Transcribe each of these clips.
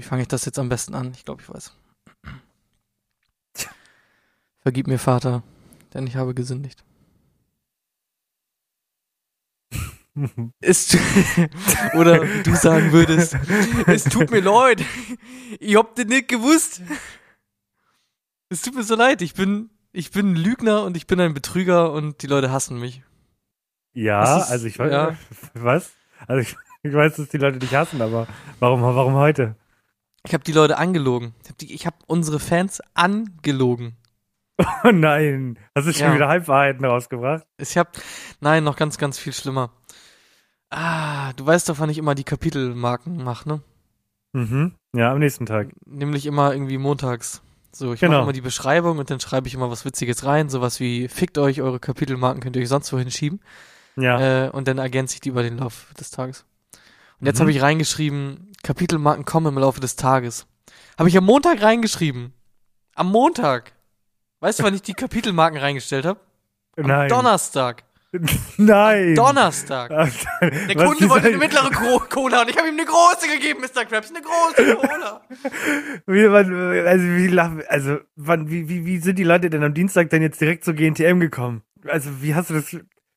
Wie fange ich das jetzt am besten an? Ich glaube, ich weiß. Vergib mir, Vater, denn ich habe gesündigt. es, oder wie du sagen würdest, es tut mir leid, ich hab das nicht gewusst. Es tut mir so leid, ich bin, ich bin ein Lügner und ich bin ein Betrüger und die Leute hassen mich. Ja, ist, also ich weiß, ja. was? Also ich, ich, weiß, dass die Leute dich hassen, aber warum, warum heute? Ich habe die Leute angelogen. Ich habe hab unsere Fans angelogen. Oh nein, hast du schon ja. wieder Halbwahrheiten rausgebracht? Ich habe, nein, noch ganz, ganz viel schlimmer. Ah, du weißt doch, wann ich immer die Kapitelmarken mache, ne? Mhm. Ja, am nächsten Tag. Nämlich immer irgendwie montags. So, ich genau. mache immer die Beschreibung und dann schreibe ich immer was Witziges rein, sowas wie fickt euch, eure Kapitelmarken könnt ihr euch sonst wohin schieben. Ja. Äh, und dann ergänze ich die über den Lauf des Tages. Und jetzt mhm. habe ich reingeschrieben, Kapitelmarken kommen im Laufe des Tages. Habe ich am Montag reingeschrieben. Am Montag. Weißt du, wann ich die Kapitelmarken reingestellt habe? Nein. Donnerstag. Nein. Donnerstag. Der Kunde wollte eine mittlere Cola und ich habe ihm eine große gegeben, Mr. Krabs, eine große Cola. wie, also, wie, also wann, wie, wie, wie sind die Leute denn am Dienstag dann jetzt direkt zur GNTM gekommen? Also, wie hast du das?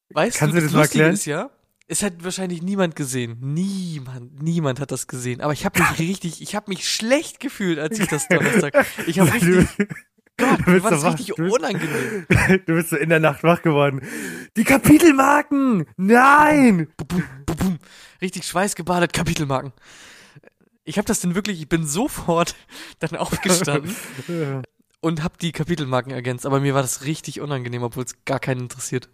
Weißt kannst du, das, das mal erklären? Ist, ja? Es hat wahrscheinlich niemand gesehen. Niemand, niemand hat das gesehen. Aber ich habe mich richtig, ich habe mich schlecht gefühlt, als ich das Donnerstag. Ich habe richtig. Gott, du bist war so richtig du unangenehm. Du bist so in der Nacht wach geworden. Die Kapitelmarken! Nein! Richtig schweißgebadet, Kapitelmarken. Ich habe das denn wirklich, ich bin sofort dann aufgestanden und habe die Kapitelmarken ergänzt, aber mir war das richtig unangenehm, obwohl es gar keinen interessiert.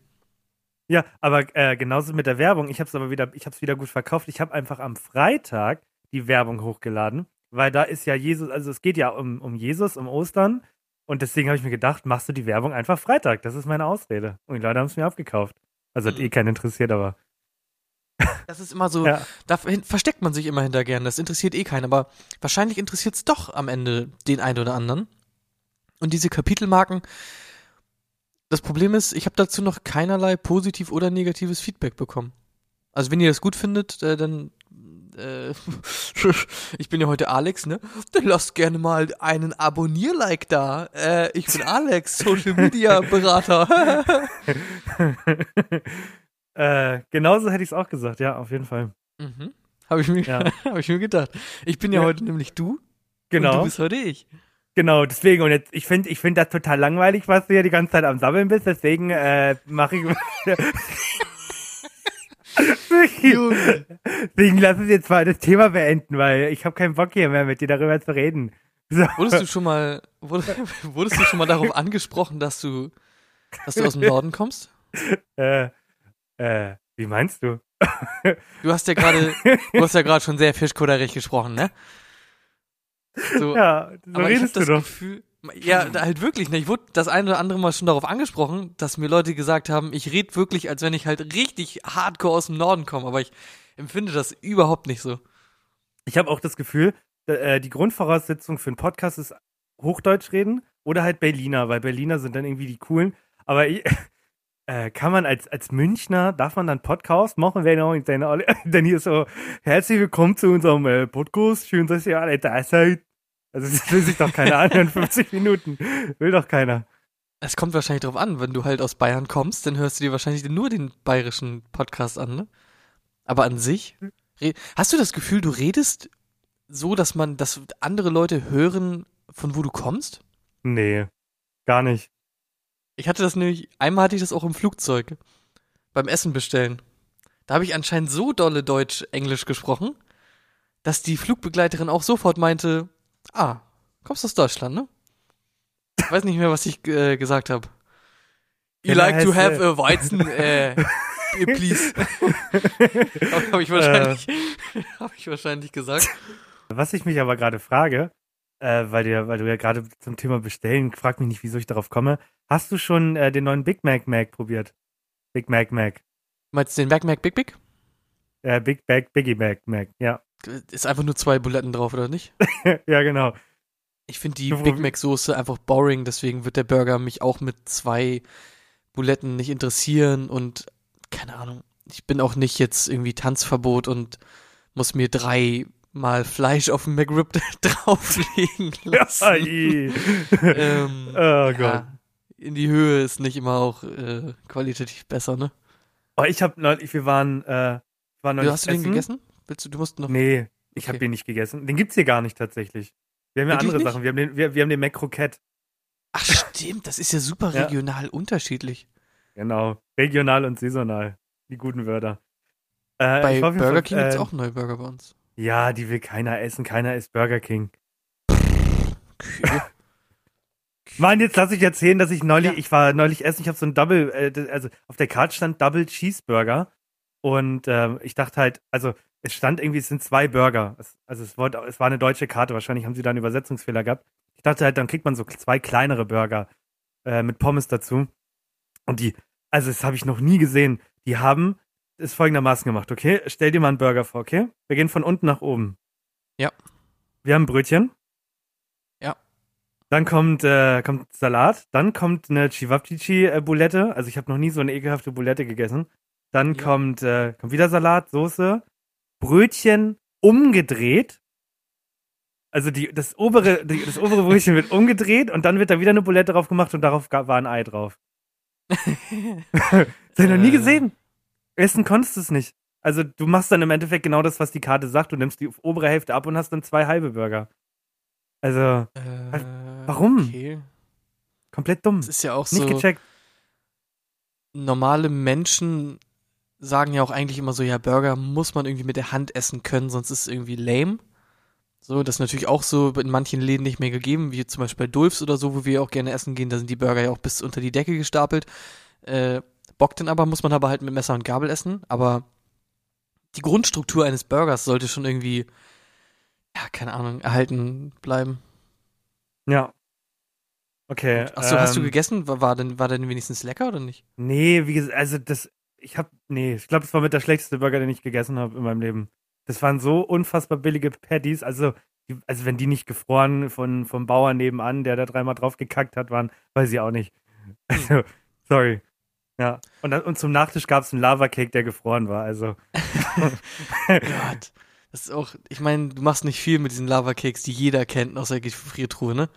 Ja, aber äh, genauso mit der Werbung. Ich habe es aber wieder, ich habe es wieder gut verkauft. Ich habe einfach am Freitag die Werbung hochgeladen, weil da ist ja Jesus, also es geht ja um, um Jesus, um Ostern und deswegen habe ich mir gedacht, machst du die Werbung einfach Freitag. Das ist meine Ausrede. Und die Leute haben es mir abgekauft. Also hat mhm. eh keinen interessiert, aber. Das ist immer so, ja. da versteckt man sich immer hinter gern. Das interessiert eh keinen, aber wahrscheinlich interessiert es doch am Ende den einen oder anderen. Und diese Kapitelmarken, das Problem ist, ich habe dazu noch keinerlei positiv oder negatives Feedback bekommen. Also wenn ihr das gut findet, äh, dann äh, ich bin ja heute Alex, ne? Dann lasst gerne mal einen Abonnier-Like da. Äh, ich bin Alex, Social Media Berater. äh, genauso hätte ich es auch gesagt, ja, auf jeden Fall. Mhm. Habe ich, mir, ja. hab ich mir gedacht. Ich bin ja, ja, heute nämlich du. Genau. Und du bist heute ich. Genau, deswegen, und jetzt, ich finde ich find das total langweilig, was du ja die ganze Zeit am Sammeln bist, deswegen äh, mache ich. Deswegen lass uns jetzt mal das Thema beenden, weil ich habe keinen Bock hier mehr mit dir darüber zu reden. So. Wurdest du schon mal, wurdest, wurdest du schon mal darauf angesprochen, dass du, dass du aus dem Norden kommst? Äh, äh, wie meinst du? Du hast ja gerade, du hast ja gerade schon sehr fischkudderig gesprochen, ne? So, ja, so aber redest ich das doch. Gefühl, ja, halt wirklich. Ne? Ich wurde das eine oder andere Mal schon darauf angesprochen, dass mir Leute gesagt haben, ich rede wirklich, als wenn ich halt richtig hardcore aus dem Norden komme, aber ich empfinde das überhaupt nicht so. Ich habe auch das Gefühl, äh, die Grundvoraussetzung für einen Podcast ist Hochdeutsch reden oder halt Berliner, weil Berliner sind dann irgendwie die coolen. Aber ich, äh, kann man als, als Münchner, darf man dann Podcast machen, wenn auch dann hier so, herzlich willkommen zu unserem äh, Podcast, schön, dass ihr alle da seid. Also das will sich doch keiner anhören, 50 Minuten. Will doch keiner. Es kommt wahrscheinlich drauf an, wenn du halt aus Bayern kommst, dann hörst du dir wahrscheinlich nur den bayerischen Podcast an, ne? Aber an sich, hast du das Gefühl, du redest so, dass man, dass andere Leute hören, von wo du kommst? Nee, gar nicht. Ich hatte das nämlich, einmal hatte ich das auch im Flugzeug. Beim Essen bestellen. Da habe ich anscheinend so dolle Deutsch-Englisch gesprochen, dass die Flugbegleiterin auch sofort meinte, Ah, kommst aus Deutschland, ne? Ich weiß nicht mehr, was ich äh, gesagt habe. You like to have a Weizen, äh, please. habe ich wahrscheinlich, habe ich wahrscheinlich gesagt. Was ich mich aber gerade frage, äh, weil, dir, weil du ja gerade zum Thema Bestellen, frag mich nicht, wieso ich darauf komme. Hast du schon äh, den neuen Big Mac Mac probiert? Big Mac Mac. Meinst du den Mac Mac Big Big? Äh, Big Mac Biggie Mac Mac, ja. Ist einfach nur zwei Buletten drauf, oder nicht? ja, genau. Ich finde die Big Mac Soße einfach boring, deswegen wird der Burger mich auch mit zwei Buletten nicht interessieren und keine Ahnung. Ich bin auch nicht jetzt irgendwie Tanzverbot und muss mir drei mal Fleisch auf den McRib drauflegen lassen. ähm, oh Gott. Ja, in die Höhe ist nicht immer auch äh, qualitativ besser, ne? Oh, ich hab neulich, wir waren, äh, waren neulich du Hast du den gegessen? Willst du, du musst noch. Nee, ich okay. habe den nicht gegessen. Den gibt's hier gar nicht tatsächlich. Wir haben ja andere nicht? Sachen. Wir haben den, wir, wir haben den McCroquette. Ach stimmt, das ist ja super regional ja. unterschiedlich. Genau, regional und saisonal. Die guten Wörter. Äh, bei Burger King äh, gibt's auch neue Burger bei uns. Ja, die will keiner essen. Keiner isst Burger King. Okay. Mann, jetzt lass ich erzählen, dass ich neulich, ja. ich war neulich essen, ich habe so ein Double, äh, also auf der Karte stand Double Cheeseburger und äh, ich dachte halt, also es stand irgendwie, es sind zwei Burger. Es, also es, wollte, es war eine deutsche Karte, wahrscheinlich haben sie da einen Übersetzungsfehler gehabt. Ich dachte halt, dann kriegt man so zwei kleinere Burger äh, mit Pommes dazu. Und die, also das habe ich noch nie gesehen. Die haben es folgendermaßen gemacht, okay? Stell dir mal einen Burger vor, okay? Wir gehen von unten nach oben. Ja. Wir haben Brötchen. Ja. Dann kommt, äh, kommt Salat. Dann kommt eine Chivapchichi-Bulette. Also ich habe noch nie so eine ekelhafte Bulette gegessen. Dann ja. kommt, äh, kommt wieder Salat, Soße, Brötchen umgedreht. Also die, das, obere, die, das obere Brötchen wird umgedreht und dann wird da wieder eine Bulette drauf gemacht und darauf war ein Ei drauf. das habe ich noch nie gesehen. Essen konntest du es nicht. Also du machst dann im Endeffekt genau das, was die Karte sagt. Du nimmst die obere Hälfte ab und hast dann zwei halbe Burger. Also, äh, warum? Okay. Komplett dumm. Das ist ja auch nicht so. gecheckt. Normale Menschen sagen ja auch eigentlich immer so, ja, Burger muss man irgendwie mit der Hand essen können, sonst ist es irgendwie lame. So, das ist natürlich auch so in manchen Läden nicht mehr gegeben, wie zum Beispiel bei Dulfs oder so, wo wir auch gerne essen gehen, da sind die Burger ja auch bis unter die Decke gestapelt. Äh, bockt dann aber, muss man aber halt mit Messer und Gabel essen, aber die Grundstruktur eines Burgers sollte schon irgendwie, ja, keine Ahnung, erhalten bleiben. Ja. Okay. Achso, ähm, hast du ähm, gegessen? War, war, denn, war denn wenigstens lecker oder nicht? Nee, wie gesagt, also das, ich hab, nee, ich glaube, es war mit der schlechteste Burger, den ich gegessen habe in meinem Leben. Das waren so unfassbar billige Patties, also, also wenn die nicht gefroren von, vom Bauern nebenan, der da dreimal drauf gekackt hat, waren, weiß ich auch nicht. Also, sorry. Ja. Und, dann, und zum Nachtisch gab es einen Lava-Cake, der gefroren war, also. Gott. Das ist auch, ich meine, du machst nicht viel mit diesen Lava-Cakes, die jeder kennt aus der Gefriertruhe, ne?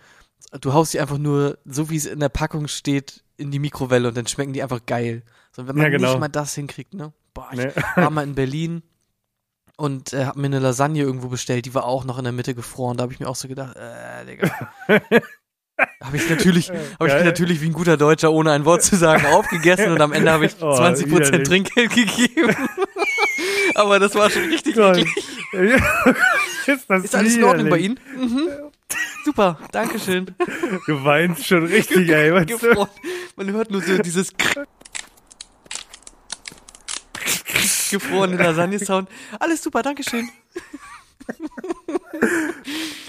Du haust die einfach nur, so wie es in der Packung steht, in die Mikrowelle und dann schmecken die einfach geil. So, wenn man ja, genau. nicht mal das hinkriegt, ne? Boah, ich nee. war mal in Berlin und äh, hab mir eine Lasagne irgendwo bestellt, die war auch noch in der Mitte gefroren. Da habe ich mir auch so gedacht, äh, Digga. habe ich natürlich, habe ich natürlich wie ein guter Deutscher ohne ein Wort zu sagen aufgegessen und am Ende habe ich oh, 20% Trinkgeld gegeben. Aber das war schon richtig eklig. ist, das ist alles in Ordnung bei Ihnen? Mhm. Super, Dankeschön. Du weinst schon richtig, ey. Man hört nur so dieses gefrorene Lasagne-Sound. Alles super, Dankeschön.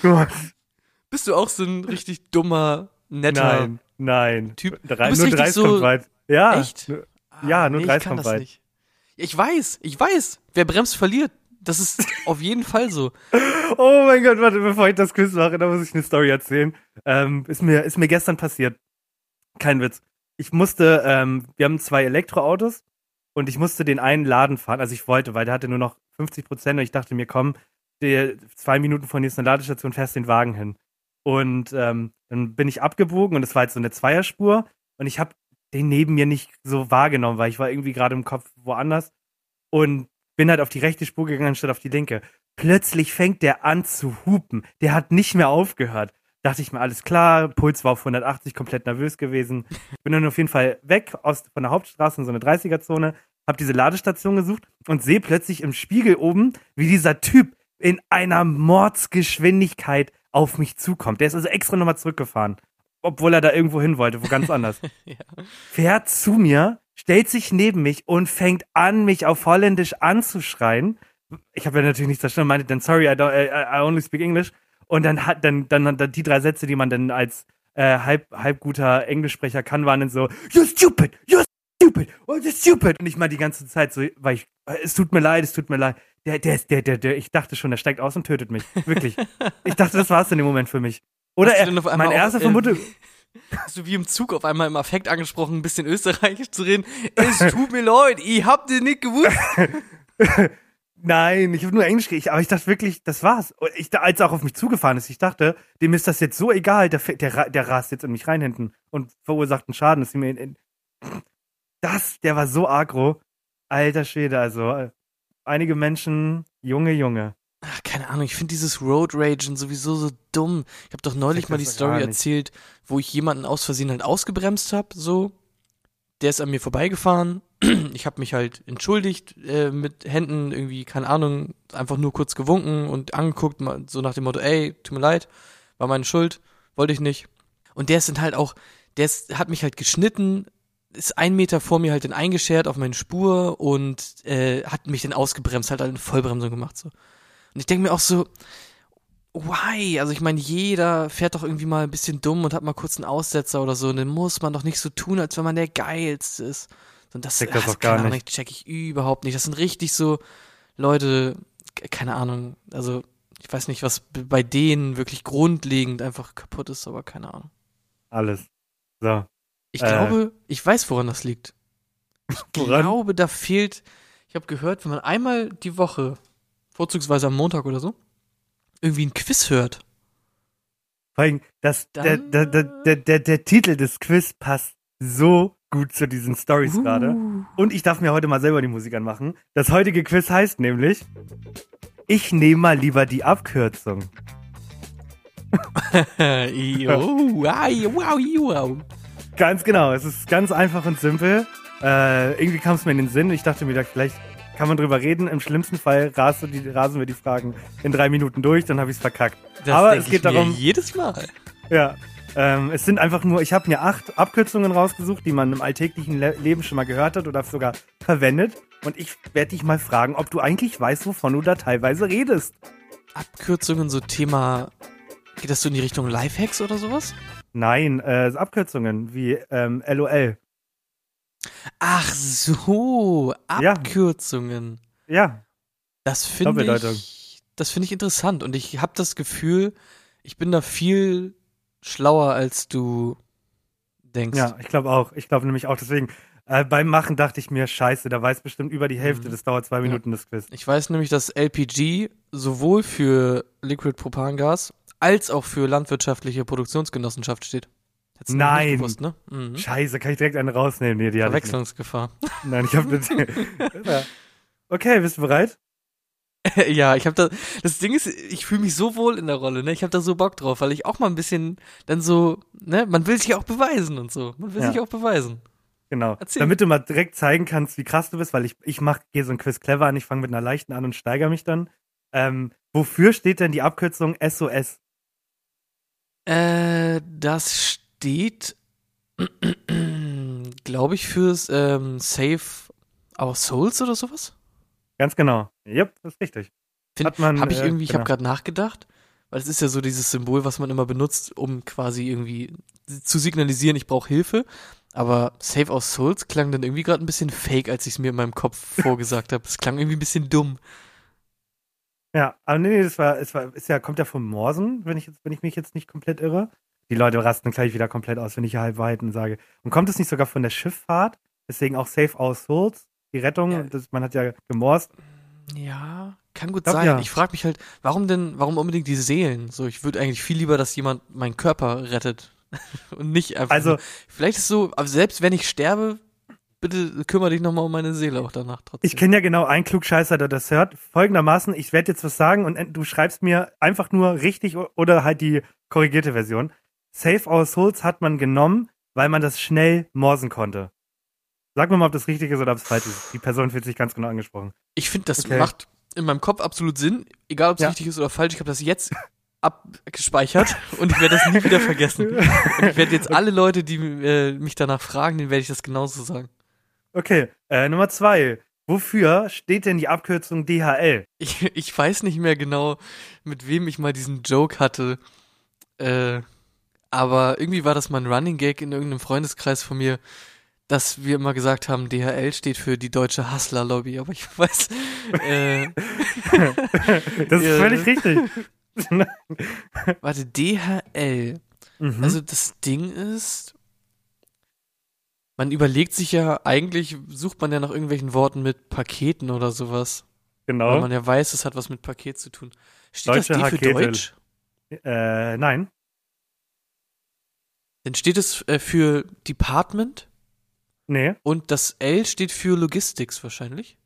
Gott. Bist du auch so ein richtig dummer, netter nein, nein. Typ? Drei, nur Dreis so kommt weit. Ja. Echt? Ja, nur nee, Dreis kommt weit. Nicht. Ich weiß, ich weiß. Wer bremst, verliert. Das ist auf jeden Fall so. Oh mein Gott, warte, bevor ich das Quiz mache, da muss ich eine Story erzählen. Ähm, ist, mir, ist mir gestern passiert. Kein Witz. Ich musste, ähm, wir haben zwei Elektroautos und ich musste den einen Laden fahren. Also ich wollte, weil der hatte nur noch 50 Prozent und ich dachte mir, komm, die, zwei Minuten von hier ist eine Ladestation, fährst den Wagen hin. Und ähm, dann bin ich abgebogen und es war jetzt so eine Zweierspur und ich habe den neben mir nicht so wahrgenommen, weil ich war irgendwie gerade im Kopf woanders und bin halt auf die rechte Spur gegangen statt auf die linke. Plötzlich fängt der an zu hupen. Der hat nicht mehr aufgehört. Dachte ich mir, alles klar, Puls war auf 180, komplett nervös gewesen. Bin dann auf jeden Fall weg aus, von der Hauptstraße in so eine 30er-Zone, hab diese Ladestation gesucht und sehe plötzlich im Spiegel oben, wie dieser Typ in einer Mordsgeschwindigkeit auf mich zukommt. Der ist also extra nochmal zurückgefahren, obwohl er da irgendwo hin wollte, wo ganz anders. ja. Fährt zu mir, stellt sich neben mich und fängt an, mich auf Holländisch anzuschreien. Ich habe ja natürlich nichts verstanden, meinte dann, sorry, I, don't, I, I only speak English. Und dann hat dann, dann, dann die drei Sätze, die man dann als äh, halb, halb guter Englischsprecher kann, waren dann so, you're stupid, you're stupid, oh, you're stupid. Und ich mal die ganze Zeit so, weil ich, es tut mir leid, es tut mir leid der, der, der, der, der, ich dachte schon, der steigt aus und tötet mich. Wirklich. ich dachte, das war's in dem Moment für mich. Oder er, mein erster Vermutung. Hast du wie im Zug auf einmal im Affekt angesprochen, ein bisschen österreichisch zu reden? Es tut mir leid, ich hab dir nicht gewusst. Nein, ich habe nur Englisch geredet, aber ich dachte wirklich, das war's. Ich, als er auch auf mich zugefahren ist, ich dachte, dem ist das jetzt so egal, der, der, der rast jetzt in mich rein hinten und verursacht einen Schaden. Dass mir in, in, das, der war so agro. Alter Schwede, also einige Menschen, Junge, Junge. Ach, keine Ahnung, ich finde dieses Road Ragen sowieso so dumm. Ich habe doch neulich mal die Story erzählt, wo ich jemanden aus Versehen halt ausgebremst habe, so. Der ist an mir vorbeigefahren. Ich habe mich halt entschuldigt äh, mit Händen irgendwie, keine Ahnung, einfach nur kurz gewunken und angeguckt, so nach dem Motto, ey, tut mir leid, war meine Schuld, wollte ich nicht. Und der ist dann halt auch, der ist, hat mich halt geschnitten, ist ein Meter vor mir halt dann eingeschert auf meine Spur und äh, hat mich dann ausgebremst, halt eine Vollbremsung gemacht so. Und ich denke mir auch so, why? Also ich meine, jeder fährt doch irgendwie mal ein bisschen dumm und hat mal kurz einen Aussetzer oder so. Und dann muss man doch nicht so tun, als wenn man der Geilste ist. Und das, check das ach, gar nicht. check ich überhaupt nicht. Das sind richtig so Leute, keine Ahnung, also ich weiß nicht, was bei denen wirklich grundlegend einfach kaputt ist, aber keine Ahnung. Alles. So. Ich äh. glaube, ich weiß, woran das liegt. Ich woran? glaube, da fehlt, ich habe gehört, wenn man einmal die Woche, vorzugsweise am Montag oder so, irgendwie ein Quiz hört. Vor allem, das, der, der, der, der, der Titel des Quiz passt so gut zu diesen Stories uh. gerade. Und ich darf mir heute mal selber die Musik anmachen. Das heutige Quiz heißt nämlich, ich nehme mal lieber die Abkürzung. Ganz genau, es ist ganz einfach und simpel. Äh, irgendwie kam es mir in den Sinn. Ich dachte mir, vielleicht kann man drüber reden. Im schlimmsten Fall rasen, die, rasen wir die Fragen in drei Minuten durch, dann habe ich es verkackt. Das Aber es geht darum. jedes Mal. Ja. Ähm, es sind einfach nur, ich habe mir acht Abkürzungen rausgesucht, die man im alltäglichen Le Leben schon mal gehört hat oder sogar verwendet. Und ich werde dich mal fragen, ob du eigentlich weißt, wovon du da teilweise redest. Abkürzungen, so Thema. Geht das so in die Richtung Lifehacks oder sowas? Nein, äh, Abkürzungen wie ähm, LOL. Ach so, Abkürzungen. Ja. ja. Das finde ich, das finde ich interessant und ich habe das Gefühl, ich bin da viel schlauer als du denkst. Ja, ich glaube auch. Ich glaube nämlich auch. Deswegen äh, beim Machen dachte ich mir, Scheiße, da weiß bestimmt über die Hälfte. Mhm. Das dauert zwei Minuten ja. das Quiz. Ich weiß nämlich, dass LPG sowohl für Liquid Propangas als auch für landwirtschaftliche Produktionsgenossenschaft steht. Hättest Nein. Gewusst, ne? Mhm. Scheiße, kann ich direkt eine rausnehmen? Nee, die Verwechslungsgefahr. Nein, ich habe. Okay, bist du bereit? ja, ich habe da das Ding ist, ich fühle mich so wohl in der Rolle, ne? Ich habe da so Bock drauf, weil ich auch mal ein bisschen dann so, ne, man will sich auch beweisen und so. Man will ja. sich auch beweisen. Genau. Erzähl. Damit du mal direkt zeigen kannst, wie krass du bist, weil ich ich mach gehe so ein Quiz clever an, ich fange mit einer leichten an und steigere mich dann. Ähm, wofür steht denn die Abkürzung SOS? Äh, das steht, glaube ich, fürs ähm, Save Our Souls oder sowas. Ganz genau. Yep, das ist richtig. Habe ich äh, irgendwie, äh, ich genau. habe gerade nachgedacht, weil es ist ja so dieses Symbol, was man immer benutzt, um quasi irgendwie zu signalisieren, ich brauche Hilfe. Aber Save Our Souls klang dann irgendwie gerade ein bisschen fake, als ich es mir in meinem Kopf vorgesagt habe. Es klang irgendwie ein bisschen dumm. Ja, aber nee, nee, das war, es war, ist ja, kommt ja vom Morsen, wenn ich jetzt, wenn ich mich jetzt nicht komplett irre. Die Leute rasten gleich wieder komplett aus, wenn ich Halbweiten sage. Und kommt es nicht sogar von der Schifffahrt? Deswegen auch Save Our Souls, die Rettung, ja. das, man hat ja gemorst. Ja, kann gut glaub, sein. Ja. Ich frage mich halt, warum denn, warum unbedingt die Seelen? So, ich würde eigentlich viel lieber, dass jemand meinen Körper rettet und nicht einfach. Also, vielleicht ist es so, selbst wenn ich sterbe, bitte kümmere dich nochmal um meine Seele auch danach trotzdem. Ich kenne ja genau einen Klugscheißer, der das hört. Folgendermaßen, ich werde jetzt was sagen und du schreibst mir einfach nur richtig oder halt die korrigierte Version. Save Our Souls hat man genommen, weil man das schnell morsen konnte. Sag mir mal, ob das richtig ist oder ob es falsch ist. Die Person fühlt sich ganz genau angesprochen. Ich finde, das okay. macht in meinem Kopf absolut Sinn. Egal, ob es ja. richtig ist oder falsch. Ich habe das jetzt abgespeichert und ich werde das nie wieder vergessen. Und ich werde jetzt alle Leute, die äh, mich danach fragen, denen werde ich das genauso sagen. Okay, äh, Nummer zwei. Wofür steht denn die Abkürzung DHL? Ich, ich weiß nicht mehr genau, mit wem ich mal diesen Joke hatte. Äh, aber irgendwie war das mal ein Running Gag in irgendeinem Freundeskreis von mir, dass wir immer gesagt haben, DHL steht für die deutsche Hustler Lobby, aber ich weiß. Äh, das ist völlig richtig. Warte, DHL. Mhm. Also das Ding ist, man überlegt sich ja, eigentlich sucht man ja nach irgendwelchen Worten mit Paketen oder sowas. Genau. Weil man ja weiß, es hat was mit Paket zu tun. Steht Deutsche das D für Hakete. Deutsch? Äh, nein. Dann steht es äh, für Department Nee. und das L steht für Logistics wahrscheinlich.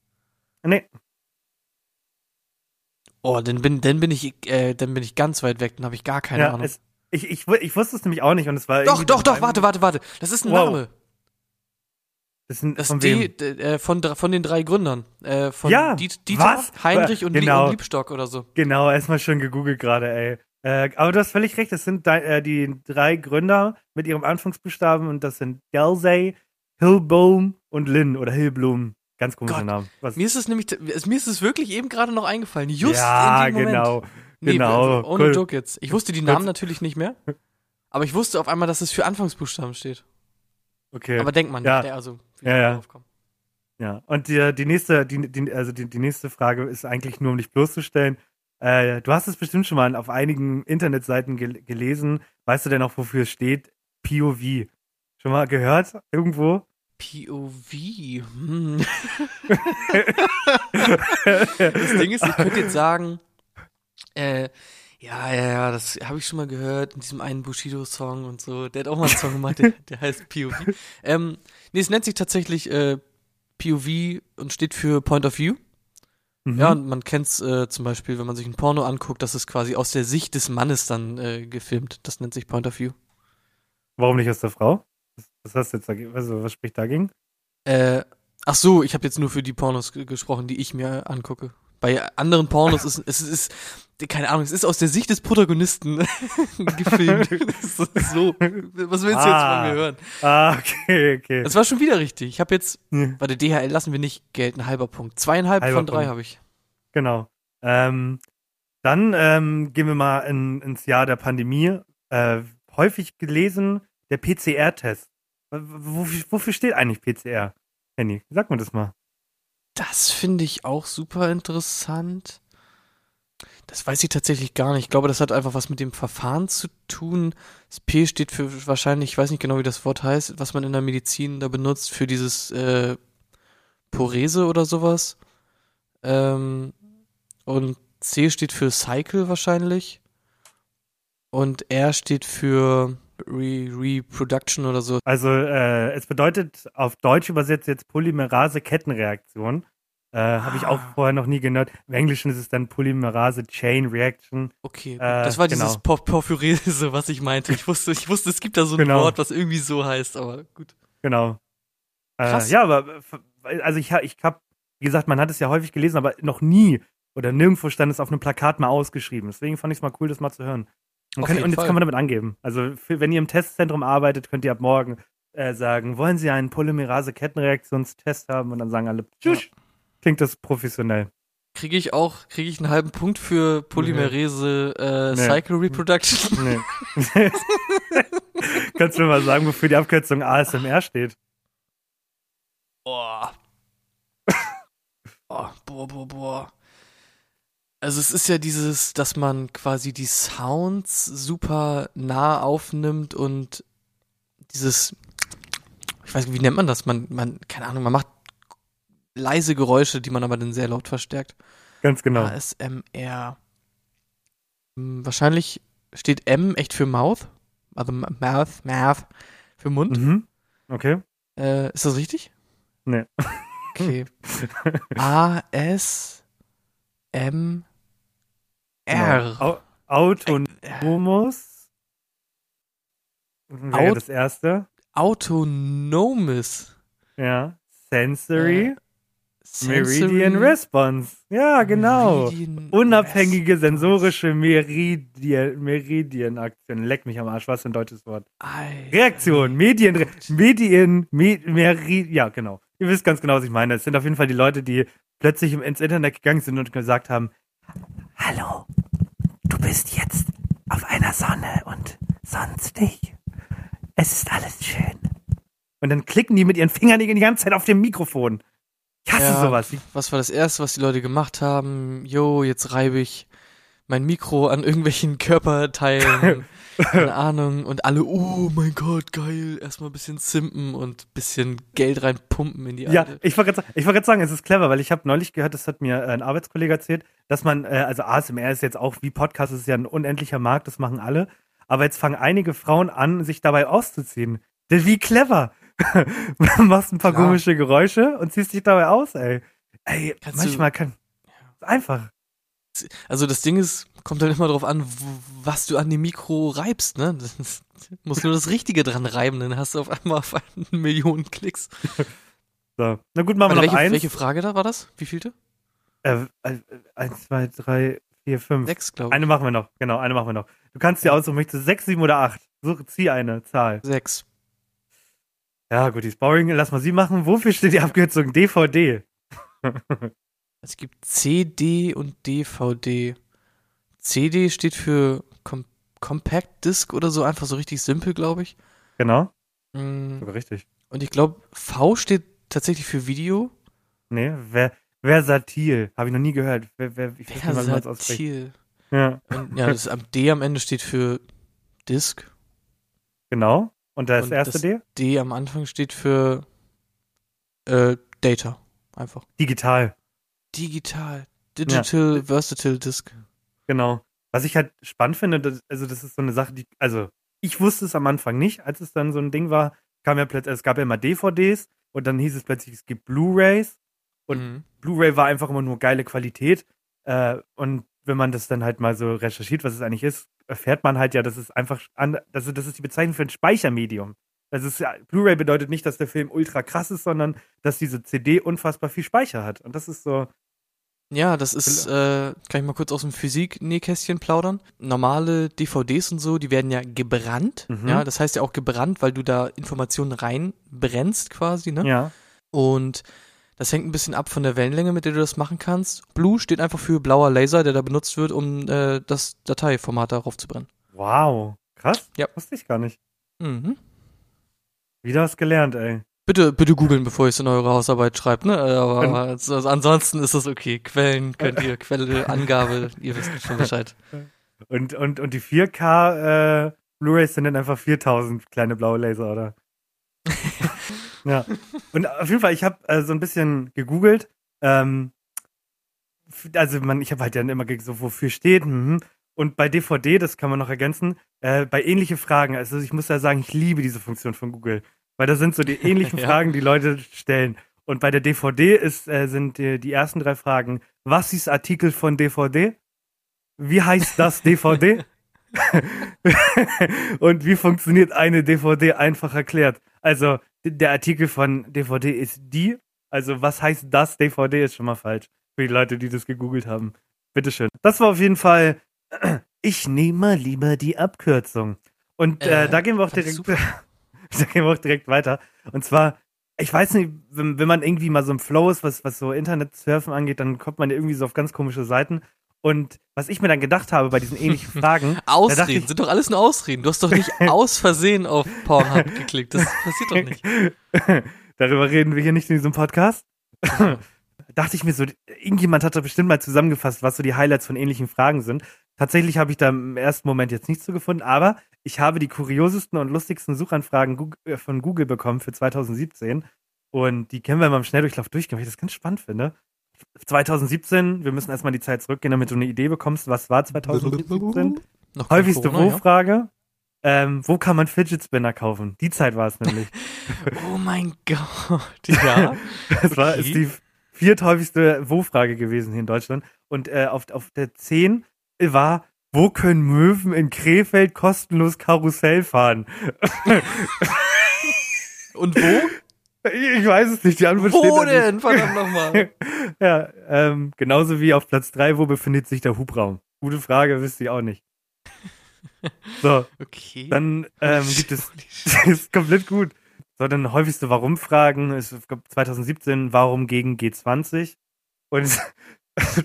Nee. Oh, dann bin, dann bin ich, äh, dann bin ich ganz weit weg, dann habe ich gar keine ja, Ahnung. es, ich, ich, ich wusste es nämlich auch nicht und es war doch, doch, doch, warte, warte, warte. Das ist ein Wow. Name. Das sind Das von D, wem? d- äh, von, von den drei Gründern. Äh, von Ja, Diet, Dieter, was? Heinrich und, Genau. Und Liebstock oder so. Genau, erstmal schön gegoogelt gerade, ey. Äh, aber du hast völlig recht, das sind dei- äh, die drei Gründer mit ihrem Anfangsbuchstaben und das sind Galsey, Hillboom und Lynn oder Hillblum. Ganz komischer Name. Mir ist es nämlich, mir ist es wirklich eben gerade noch eingefallen. Just ja, in dem Moment. genau. Nee, genau. also ohne Cool. Joke jetzt. Ich wusste die Namen natürlich nicht mehr. Aber ich wusste auf einmal, dass es für Anfangsbuchstaben steht. Okay. Aber denkt man Ja. nicht, also Ja, ja. drauf kommen. Ja, und die, die nächste, die, die, also die, die nächste Frage ist eigentlich nur, um dich bloßzustellen. Äh, du hast es bestimmt schon mal auf einigen Internetseiten gel gelesen. Weißt du denn auch, wofür es steht? POV. Schon mal gehört? Irgendwo? POV. Hm. das Ding ist, ich könnte jetzt sagen, äh, ja, ja, ja, das habe ich schon mal gehört in diesem einen Bushido-Song und so. Der hat auch mal einen Song gemacht, der, der heißt POV. Ähm, nee, es nennt sich tatsächlich äh, POV und steht für Point of View. Mhm. Ja, und man kennt's äh, zum Beispiel, wenn man sich ein Porno anguckt, das ist quasi aus der Sicht des Mannes dann äh, gefilmt. Das nennt sich Point of View. Warum nicht aus der Frau? Was, hast du jetzt dagegen? Also, was spricht dagegen? Äh, ach so, ich habe jetzt nur für die Pornos ge- gesprochen, die ich mir angucke. Bei anderen Pornos ist es ist, keine Ahnung, es ist aus der Sicht des Protagonisten gefilmt. so. Was willst du jetzt Ah. von mir hören? Ah, okay, okay. Das war schon wieder richtig. Ich habe jetzt, Ja, warte, DHL lassen wir nicht gelten, halber Punkt. Zweieinhalb Halber von drei habe ich. genau. Ähm, dann ähm, gehen wir mal in, ins Jahr der Pandemie. Äh, häufig gelesen, der PCR-Test. Wofür, wofür steht eigentlich PCR? Henny, sag mir das mal. Das finde ich auch super interessant. Das weiß ich tatsächlich gar nicht. Ich glaube, das hat einfach was mit dem Verfahren zu tun. Das P steht für wahrscheinlich, ich weiß nicht genau, wie das Wort heißt, was man in der Medizin da benutzt, für dieses äh, Porese oder sowas. Ähm, und C steht für Cycle wahrscheinlich. Und R steht für Re Reproduction oder so. Also, äh, es bedeutet auf Deutsch übersetzt jetzt Polymerase-Kettenreaktion. Äh, Habe ich auch Ah. vorher noch nie gehört. Im Englischen ist es dann Polymerase-Chain-Reaction. Okay, gut. Äh, das war genau. dieses Por Porphyrese, was ich meinte. Ich wusste, ich wusste, es gibt da so ein Genau. Wort, was irgendwie so heißt, aber gut. Genau. Äh, Krass. ja, aber also ich, ich habe, wie gesagt, man hat es ja häufig gelesen, aber noch nie oder nirgendwo stand es auf einem Plakat mal ausgeschrieben. Deswegen fand ich es mal cool, das mal zu hören. Und, kann, und jetzt Fall. kann man damit angeben. Also für, wenn ihr im Testzentrum arbeitet, könnt ihr ab morgen äh, sagen, wollen Sie einen Polymerase-Kettenreaktionstest haben? Und dann sagen alle, tschüss. Klingt das professionell. Kriege ich auch, kriege ich einen halben Punkt für Polymerase äh, Nee. Cycle Reproduction? Nee. Kannst du mir mal sagen, wofür die Abkürzung ASMR steht? Boah. oh, boah, boah, boah. Also es ist ja dieses, dass man quasi die Sounds super nah aufnimmt und dieses, ich weiß nicht, wie nennt man das? Man, man, keine Ahnung, man macht leise Geräusche, die man aber dann sehr laut verstärkt. Ganz genau. ASMR. Hm, Wahrscheinlich steht M echt für Mouth. Also Mouth, Mouth für Mund. Mhm. Okay. Äh, ist das richtig? Nee. Okay. A, S, M, R. Genau. Au Autonomus. Wäre Aut- das erste. Autonomes. Ja. Sensory. Äh, Sensory Meridian Response. Ja, genau. Meridian Unabhängige Response. sensorische Meridian, Meridian-Aktion. Leck mich am Arsch, was für ein deutsches Wort. Alter. Reaktion, Medien, Medien, Me, Meri, ja, genau. Ihr wisst ganz genau, was ich meine. Es sind auf jeden Fall die Leute, die plötzlich ins Internet gegangen sind und gesagt haben, Hallo, du bist jetzt auf einer Sonne und sonst nicht. Es ist alles schön. Und dann klicken die mit ihren Fingernägeln die ganze Zeit auf dem Mikrofon. Ich hasse Ja. sowas. Was war das erste, was die Leute gemacht haben? Jo, jetzt reibe ich mein Mikro an irgendwelchen Körperteilen, keine Ahnung, und alle, oh mein Gott, geil, erstmal ein bisschen simpen und ein bisschen Geld reinpumpen in die Ja, Alte. ich wollte gerade wollt sagen, es ist clever, weil ich habe neulich gehört, das hat mir ein Arbeitskollege erzählt, dass man, äh, also ASMR ist jetzt auch wie Podcast, ist ja ein unendlicher Markt, das machen alle, aber jetzt fangen einige Frauen an, sich dabei auszuziehen. Wie clever! machst ein paar Klar. komische Geräusche und ziehst dich dabei aus, ey. Ey, Kannst manchmal kann. Einfach. Also das Ding ist, kommt dann immer drauf an, was du an dem Mikro reibst, ne? Das musst nur das Richtige dran reiben, dann hast du auf einmal auf eine Million Klicks. So. Na gut, machen wir noch welche, eins. Welche Frage da war das? Wie vielte? Äh, äh, eins, zwei, drei, vier, fünf. Sechs, glaube ich. Eine machen wir noch, genau, eine machen wir noch. Du kannst dir aussuchen, möchtest du sechs, sieben oder acht? Such, zieh eine Zahl. Sechs. Ja, gut, die Boring, lass mal sie machen. Wofür steht die Abkürzung DVD? es gibt CD und DVD. CD steht für Com Compact Disc oder so, einfach so richtig simpel, glaube ich. Genau. Mhm. Sogar richtig. Und ich glaube, V steht tatsächlich für Video. Nee, wer, Versatil. Habe ich noch nie gehört. Wer, wer, ich Versatil. Ja. Und, ja, das D am Ende steht für Disk. Genau. Und das Und erste das D? D am Anfang steht für äh, Data. Einfach. Digital. Digital. Digital ja. Versatile Disk. Genau. Was ich halt spannend finde, das, also das ist so eine Sache, die, also ich wusste es am Anfang nicht, als es dann so ein Ding war, kam ja plötzlich, es gab ja immer DVDs und dann hieß es plötzlich, es gibt Blu-Rays und mhm. Blu-ray war einfach immer nur geile Qualität. Äh, und wenn man das dann halt mal so recherchiert, was es eigentlich ist, erfährt man halt ja, dass es einfach, an, das, das ist die Bezeichnung für ein Speichermedium. Das ist ja, Blu-ray bedeutet nicht, dass der Film ultra krass ist, sondern dass diese CD unfassbar viel Speicher hat. Und das ist so. Ja, das ist, äh, kann ich mal kurz aus dem Physik-Nähkästchen plaudern. Normale DVDs und so, die werden ja gebrannt. Mhm. Ja, das heißt ja auch gebrannt, weil du da Informationen reinbrennst quasi, ne? Ja. Und das hängt ein bisschen ab von der Wellenlänge, mit der du das machen kannst. Blue steht einfach für blauer Laser, der da benutzt wird, um äh, das Dateiformat darauf zu brennen. Wow, krass. Ja. Wusste ich gar nicht. Mhm. Wieder was gelernt, ey. Bitte, bitte googeln, bevor ihr es in eure Hausarbeit schreibt, ne? Aber also, also ansonsten ist das okay. Quellen könnt ihr, Quelle, Angabe, ihr wisst schon Bescheid. Und, und, und die 4K äh, Blu-rays sind dann einfach 4000 kleine blaue Laser, oder? Ja. Und auf jeden Fall, ich habe äh, so ein bisschen gegoogelt. Ähm, also man, ich habe halt dann immer so, wofür steht. Mhm. Und bei DVD, das kann man noch ergänzen, äh, bei ähnliche Fragen, also ich muss ja sagen, ich liebe diese Funktion von Google. Weil da sind so die ähnlichen ja. Fragen, die Leute stellen. Und bei der DVD ist, äh, sind die, die ersten drei Fragen, was ist Artikel von DVD? Wie heißt das DVD? und wie funktioniert eine DVD einfach erklärt? Also, der Artikel von DVD ist die. Also, was heißt das DVD ist schon mal falsch. Für die Leute, die das gegoogelt haben. Bitteschön. Das war auf jeden Fall. Ich nehme lieber die Abkürzung. Und äh, äh, da gehen wir auch direkt. da gehen wir auch direkt weiter. Und zwar, ich weiß nicht, wenn, wenn man irgendwie mal so im Flow ist, was, was so Internet-Surfen angeht, dann kommt man irgendwie so auf ganz komische Seiten. Und was ich mir dann gedacht habe bei diesen ähnlichen Fragen. Ausreden, ich, sind doch alles nur Ausreden. Du hast doch nicht aus Versehen auf Pornhub geklickt. Das passiert doch nicht. Darüber reden wir hier nicht in diesem Podcast. dachte ich mir so, irgendjemand hat da bestimmt mal zusammengefasst, was so die Highlights von ähnlichen Fragen sind. Tatsächlich habe ich da im ersten Moment jetzt nichts zu gefunden, aber ich habe die kuriosesten und lustigsten Suchanfragen äh, von Google bekommen für 2017. Und die können wir mal im Schnelldurchlauf durchgehen, weil ich das ganz spannend finde. 2017, wir müssen erstmal die Zeit zurückgehen, damit du eine Idee bekommst, was war 2017? Noch Häufigste Wo-Frage. Ja? Ähm, wo kann man Fidget Spinner kaufen? Die Zeit war es nämlich. oh mein Gott. Ja. das war okay. ist die vierthäufigste Wo-Frage gewesen hier in Deutschland. Und äh, auf, auf der 10 war, wo können Möwen in Krefeld kostenlos Karussell fahren? Und wo? Ich weiß es nicht, die Antwort wo steht Wo denn? Verdammt nochmal. ja, ähm, genauso wie auf Platz 3, wo befindet sich der Hubraum? Gute Frage, wisst ihr auch nicht. So, okay. dann ähm, gibt es, das ist komplett gut. So, dann häufigste Warum-Fragen ist 2017, warum gegen G20? Und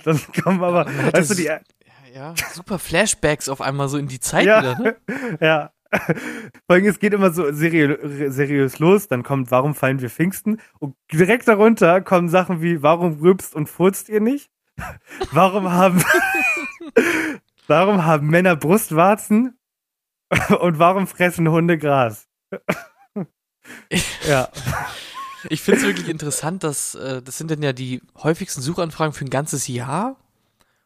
dann kommen aber, ja, weißt du, die, ja, ja, super Flashbacks auf einmal so in die Zeit ja, wieder, ne? Ja, Vor allem, es geht immer so seriös, seriös los, dann kommt, warum fallen wir Pfingsten? Und direkt darunter kommen Sachen wie, warum rübst und furzt ihr nicht? warum haben, Warum haben Männer Brustwarzen und warum fressen Hunde Gras? ja. Ich finde es wirklich interessant, dass äh, das sind dann ja die häufigsten Suchanfragen für ein ganzes Jahr.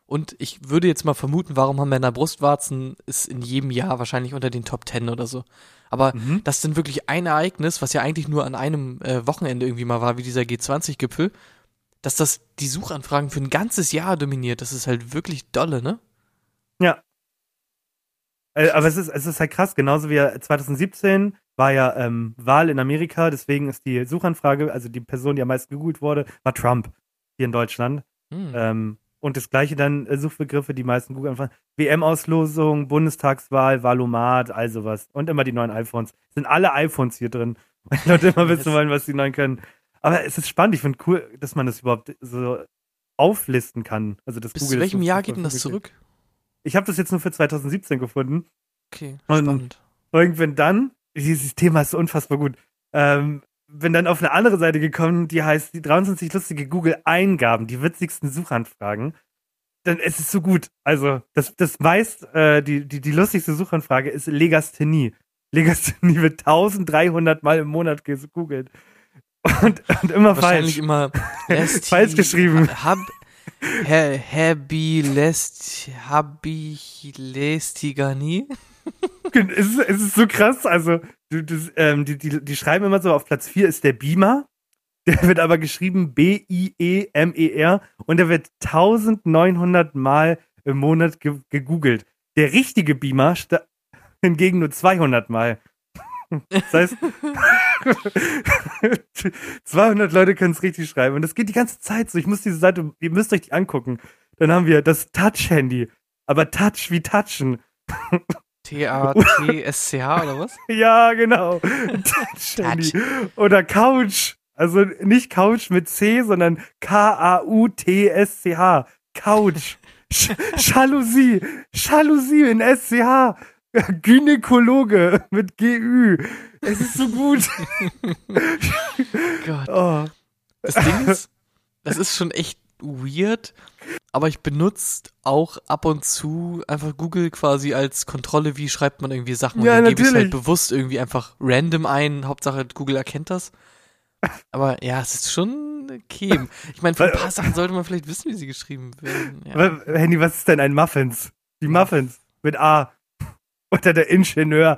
Und ich würde jetzt mal vermuten, warum haben Männer Brustwarzen, ist in jedem Jahr wahrscheinlich unter den Top Ten oder so. Aber mhm. das sind wirklich ein Ereignis, was ja eigentlich nur an einem äh, Wochenende irgendwie mal war, wie dieser G20-Gipfel, dass das die Suchanfragen für ein ganzes Jahr dominiert. Das ist halt wirklich dolle, ne? Ja. Äh, aber es ist, es ist halt krass, genauso wie 2017 war ja ähm, Wahl in Amerika, deswegen ist die Suchanfrage, also die Person, die am meisten gegoogelt wurde, war Trump hier in Deutschland. Hm. Ähm, und das gleiche dann äh, Suchbegriffe, die meisten Google-Anfragen. WM-Auslosung, Bundestagswahl, Valomat, all sowas. Und immer die neuen iPhones. Sind alle iPhones hier drin. Weil die Leute immer wissen wollen, was die neuen können. Aber es ist spannend. Ich finde cool, dass man das überhaupt so auflisten kann. Also das Bis Google zu welchem Jahr geht denn das zurück? Ich habe das jetzt nur für 2017 gefunden. Okay, spannend. Und irgendwann dann, dieses Thema ist so unfassbar gut. Ähm, bin dann auf eine andere Seite gekommen, die heißt die 23 lustige Google-Eingaben, die witzigsten Suchanfragen. Dann es ist so gut. Also, das, das meist, äh, die, die, die lustigste Suchanfrage ist Legasthenie. Legasthenie wird 1300 Mal im Monat gegoogelt. Und, und immer Wahrscheinlich falsch. immer falsch geschrieben. Hab, Habilest, Habilestigani. es, ist, es ist so krass. Also, du, du, ähm, die, die, die schreiben immer so, auf Platz 4 ist der Beamer. Der wird aber geschrieben B-I-E-M-E-R und der wird 1900 Mal im Monat ge gegoogelt. Der richtige Beamer hingegen nur 200 Mal. Das heißt, 200 Leute können es richtig schreiben. Und das geht die ganze Zeit so. Ich muss diese Seite, ihr müsst euch die angucken. Dann haben wir das Touch-Handy. Aber Touch wie Touchen. T-A-T-S-C-H oder was? ja, genau. Touch-Handy. Oder Couch. Also nicht Couch mit C, sondern K-A-U-T-S-C-H. Couch. Sch Jalousie. Jalousie in S-C-H. Gynäkologe mit GÜ. Es ist so gut. Gott. Oh. Das Ding ist, das ist schon echt weird, aber ich benutze auch ab und zu einfach Google quasi als Kontrolle, wie schreibt man irgendwie Sachen. Ja, und dann gebe ich halt bewusst irgendwie einfach random ein. Hauptsache Google erkennt das. Aber ja, es ist schon okay. Ich meine, für ein paar Sachen sollte man vielleicht wissen, wie sie geschrieben werden. Ja. Handy, was ist denn ein Muffins? Die Muffins mit A. Oder der Ingenieur.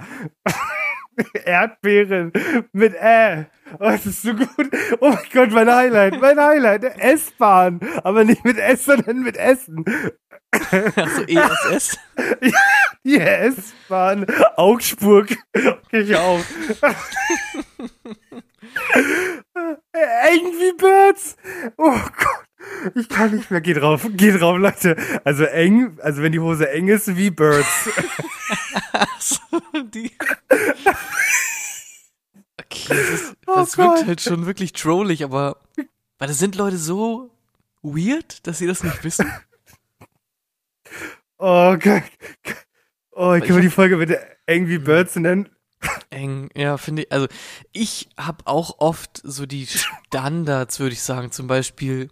Erdbeeren mit Ä. Oh, das ist so gut. Oh mein Gott, mein Highlight, mein Highlight. S-Bahn. Aber nicht mit S, sondern mit Essen. Also ESS? ja, die S-Bahn. Augsburg. Okay, ich auf. Angry Birds. Oh Gott. Ich kann nicht mehr. Geh drauf. Geh drauf, Leute. Also eng, also wenn die Hose eng ist, wie Birds. die. Okay, das, ist, oh das oh wirkt halt schon wirklich trollig, aber weil das sind Leute so weird, dass sie das nicht wissen. Oh Gott. Oh, ich kann mir die Folge bitte Angry Birds nennen. Eng, ja, finde ich. Also, ich habe auch oft so die Standards, würde ich sagen. Zum Beispiel,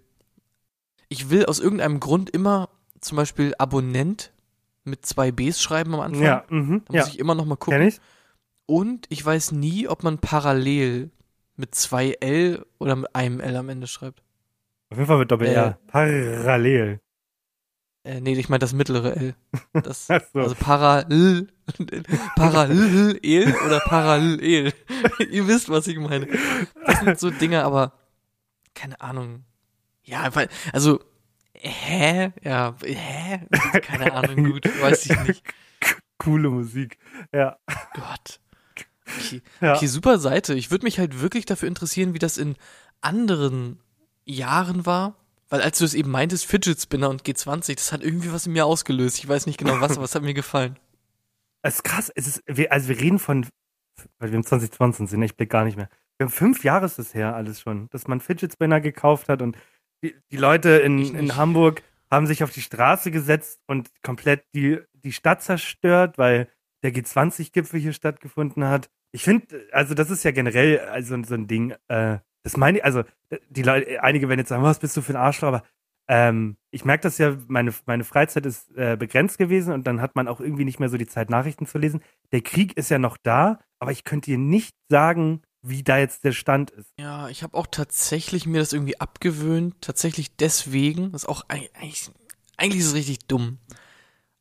ich will aus irgendeinem Grund immer zum Beispiel Abonnent mit zwei Bs schreiben am Anfang. Ja, mh, da muss ja. ich immer noch mal gucken. Kenn ich? Und ich weiß nie, ob man parallel mit zwei L oder mit einem L am Ende schreibt. Auf jeden Fall mit Doppel-R. Äh, parallel. Äh, nee, ich meine das mittlere L. Das, so. Also parallel. parallel oder parallel. Ihr wisst, was ich meine. Das sind so Dinge, aber keine Ahnung. Ja, also hä? Ja, hä? Keine Ahnung, gut, weiß ich nicht. Coole Musik. Ja. Gott. Okay, ja. okay super Seite. Ich würde mich halt wirklich dafür interessieren, wie das in anderen Jahren war. Weil als du es eben meintest, Fidget Spinner und G20, das hat irgendwie was in mir ausgelöst. Ich weiß nicht genau was, aber es hat mir gefallen. Es ist krass. Es ist, also wir reden von, weil wir im 2020 sind, ich blick gar nicht mehr. Wir haben fünf Jahre ist es her alles schon, dass man Fidget Spinner gekauft hat und die, die Leute in, in Hamburg haben sich auf die Straße gesetzt und komplett die, die Stadt zerstört, weil der G20-Gipfel hier stattgefunden hat. Ich finde, also das ist ja generell also so ein Ding, äh, das meine ich, also die Leute, einige werden jetzt sagen, was bist du für ein Arschloch, aber ähm, ich merke das ja, meine, meine Freizeit ist äh, begrenzt gewesen und dann hat man auch irgendwie nicht mehr so die Zeit, Nachrichten zu lesen. Der Krieg ist ja noch da, aber ich könnte dir nicht sagen, wie da jetzt der Stand ist. Ja, ich habe auch tatsächlich mir das irgendwie abgewöhnt, tatsächlich deswegen, das ist auch eigentlich, eigentlich ist es richtig dumm.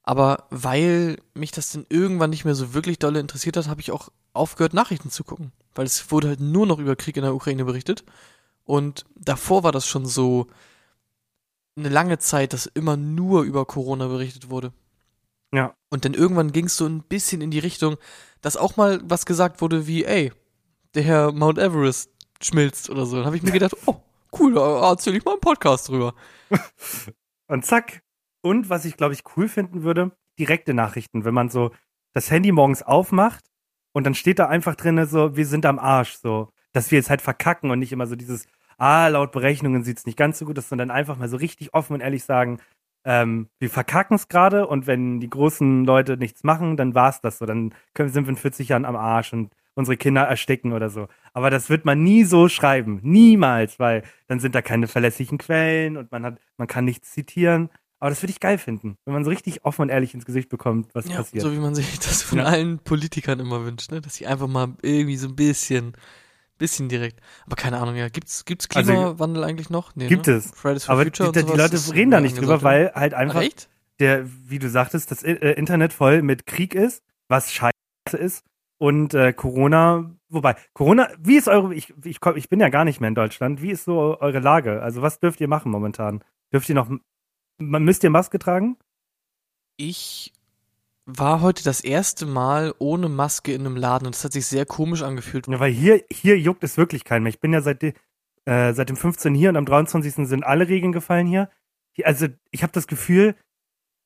Aber weil mich das dann irgendwann nicht mehr so wirklich dolle interessiert hat, habe ich auch aufgehört, Nachrichten zu gucken. Weil es wurde halt nur noch über Krieg in der Ukraine berichtet. Und davor war das schon so eine lange Zeit, dass immer nur über Corona berichtet wurde. Ja. Und dann irgendwann ging es so ein bisschen in die Richtung, dass auch mal was gesagt wurde wie, ey, der Herr Mount Everest schmilzt oder so. Dann habe ich mir gedacht, oh, cool, da erzähle ich mal einen Podcast drüber. Und zack. Und was ich, glaube ich, cool finden würde, direkte Nachrichten, wenn man so das Handy morgens aufmacht und dann steht da einfach drin, so, wir sind am Arsch, so, dass wir jetzt halt verkacken und nicht immer so dieses, ah, laut Berechnungen sieht es nicht ganz so gut aus, sondern einfach mal so richtig offen und ehrlich sagen, ähm, wir verkacken es gerade und wenn die großen Leute nichts machen, dann war es das so. Dann können, sind wir in 40 Jahren am Arsch und unsere Kinder ersticken oder so. Aber das wird man nie so schreiben. Niemals, weil dann sind da keine verlässlichen Quellen und man hat, man kann nichts zitieren. Aber das würde ich geil finden, wenn man so richtig offen und ehrlich ins Gesicht bekommt, was ja, passiert. So wie man sich das von ja. allen Politikern immer wünscht, ne? dass sie einfach mal irgendwie so ein bisschen Bisschen direkt. Aber keine Ahnung, ja. Gibt's, gibt's also, Klimawandel also, eigentlich noch? Nee, gibt ne? es. Fridays for aber Future die, die Leute reden da nicht drüber, weil halt einfach Ach, der, wie du sagtest, das äh, Internet voll mit Krieg ist, was scheiße ist. Und äh, Corona, wobei, Corona, wie ist eure, ich, ich, komm, ich bin ja gar nicht mehr in Deutschland, wie ist so eure Lage? Also was dürft ihr machen momentan? Dürft ihr noch, müsst ihr Maske tragen? Ich war heute das erste Mal ohne Maske in einem Laden und das hat sich sehr komisch angefühlt. Ja, weil hier, hier juckt es wirklich keinen mehr. Ich bin ja seit, äh, seit dem 15 hier und am 23. sind alle Regeln gefallen hier. hier also ich habe das Gefühl,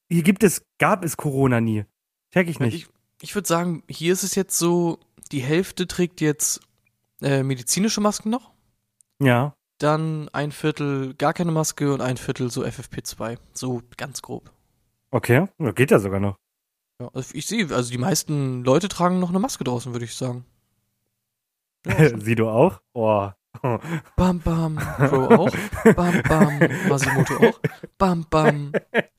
hier gibt es, gab es Corona nie. Check ich nicht. Ich, ich würde sagen, hier ist es jetzt so, die Hälfte trägt jetzt äh, medizinische Masken noch. Ja. Dann ein Viertel gar keine Maske und ein Viertel so FFP2. So ganz grob. Okay, geht ja sogar noch. Ja, also ich sehe, also die meisten Leute tragen noch eine Maske draußen, würde ich sagen. Ja, Sie du auch? Oh. Bam Bam, Pro auch. Bam Bam, Masimoto auch. Bam Bam,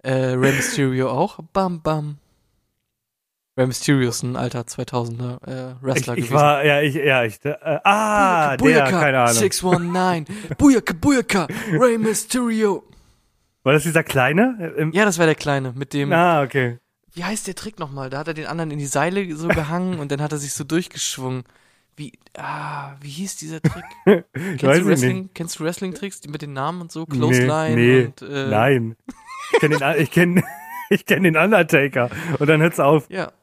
äh, Rey Mysterio auch. Bam Bam. Rey Mysterio ist ein alter 2000er äh, Wrestler ich, ich gewesen. war, ja, ich, ja, ich, äh, ah, Buyaka, der, keine Ahnung. 619, Buyaka, Buyaka, Rey Mysterio. War das dieser Kleine? Im ja, das war der Kleine, mit dem, ah, okay wie heißt der Trick nochmal? Da hat er den anderen in die Seile so gehangen und dann hat er sich so durchgeschwungen. Wie, ah, wie hieß dieser Trick? kennst, du Wrestling, kennst du Wrestling-Tricks mit den Namen und so? Clothesline nee, nee, und, äh, Nein. Ich kenne den, ich kenn, ich kenn den Undertaker. Und dann hört's auf. Ja.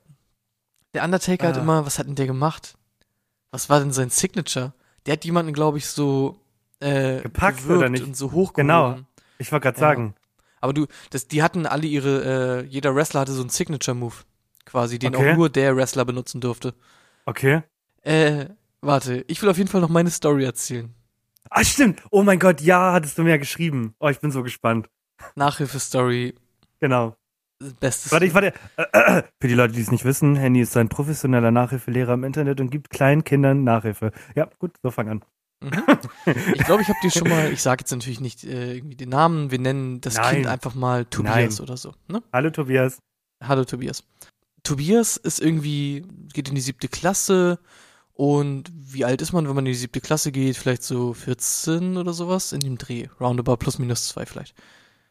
Der Undertaker ah. hat immer, was hat denn der gemacht? Was war denn sein Signature? Der hat jemanden, glaube ich, so äh, gepackt oder nicht? und so hochgehoben. Genau. Ich wollte gerade ja. sagen. Aber du, das, die hatten alle ihre, äh, jeder Wrestler hatte so einen Signature-Move, quasi, den okay. auch nur der Wrestler benutzen durfte. Okay. Äh, warte, ich will auf jeden Fall noch meine Story erzählen. Ah, stimmt. Oh mein Gott, ja, hattest du mir ja geschrieben. Oh, ich bin so gespannt. Nachhilfe-Story. Genau. Bestes. Warte, ich warte. Äh, äh, für die Leute, die es nicht wissen, Henny ist ein professioneller Nachhilfelehrer im Internet und gibt kleinen Kindern Nachhilfe. Ja, gut, so fang an. Mhm. Ich glaube, ich habe dir schon mal, ich sage jetzt natürlich nicht äh, irgendwie den Namen, wir nennen das Nein. Kind einfach mal Tobias Nein. oder so. Ne? Hallo Tobias. Hallo Tobias. Tobias ist irgendwie, geht in die siebte Klasse und wie alt ist man, wenn man in die siebte Klasse geht? Vielleicht so 14 oder sowas in dem Dreh. Roundabout plus minus zwei vielleicht.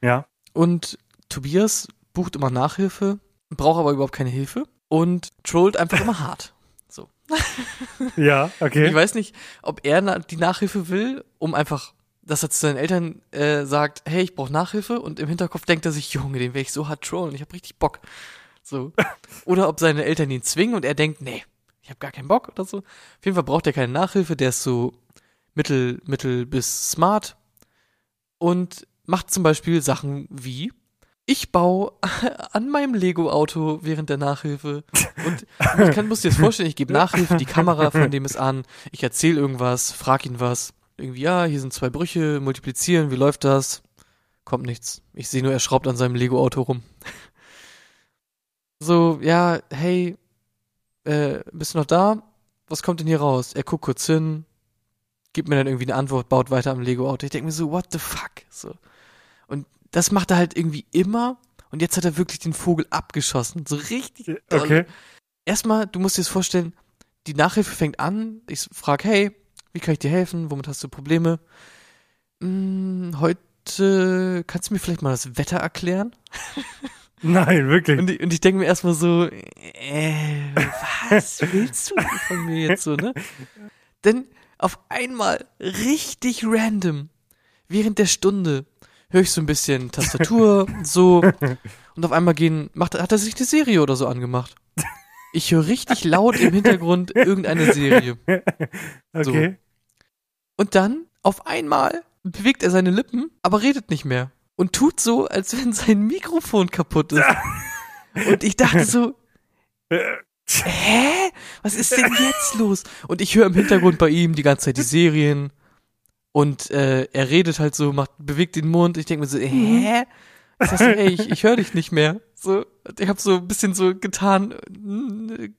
Ja. Und Tobias bucht immer Nachhilfe, braucht aber überhaupt keine Hilfe und trollt einfach immer hart. So. ja, okay. Ich weiß nicht, ob er die Nachhilfe will, um einfach, dass er zu seinen Eltern äh, sagt, hey, ich brauche Nachhilfe und im Hinterkopf denkt er sich, Junge, den werde ich so hart trollen, ich habe richtig Bock. So. Oder ob seine Eltern ihn zwingen und er denkt, nee, ich habe gar keinen Bock oder so. Auf jeden Fall braucht er keine Nachhilfe, der ist so mittel, mittel bis smart und macht zum Beispiel Sachen wie ich baue an meinem Lego-Auto während der Nachhilfe. Und ich kann, muss dir das vorstellen, ich gebe Nachhilfe, die Kamera von dem ist an, ich erzähle irgendwas, frag ihn was. Irgendwie, ja, hier sind zwei Brüche, multiplizieren, wie läuft das? Kommt nichts. Ich sehe nur, er schraubt an seinem Lego-Auto rum. so, ja, hey, äh, bist du noch da? Was kommt denn hier raus? Er guckt kurz hin, gibt mir dann irgendwie eine Antwort, baut weiter am Lego-Auto. Ich denke mir so, what the fuck? So. Das macht er halt irgendwie immer. Und jetzt hat er wirklich den Vogel abgeschossen. So richtig. Doll. Okay. Erstmal, du musst dir das vorstellen, die Nachhilfe fängt an. Ich frage, hey, wie kann ich dir helfen? Womit hast du Probleme? Hm, heute kannst du mir vielleicht mal das Wetter erklären? Nein, wirklich. Und ich, und ich denke mir erstmal so, äh, was willst du von mir jetzt so, ne? Denn auf einmal richtig random während der Stunde höre ich so ein bisschen Tastatur, so, und auf einmal gehen, macht, hat er sich eine Serie oder so angemacht. Ich höre richtig laut im Hintergrund irgendeine Serie. Okay. So. Und dann, auf einmal, bewegt er seine Lippen, aber redet nicht mehr. Und tut so, als wenn sein Mikrofon kaputt ist. Und ich dachte so, hä? Was ist denn jetzt los? Und ich höre im Hintergrund bei ihm die ganze Zeit die Serien. Und äh, er redet halt so, macht, bewegt den Mund. Ich denke mir so, hä? Das heißt, ey, ich, ich höre dich nicht mehr. So, ich habe so ein bisschen so getan,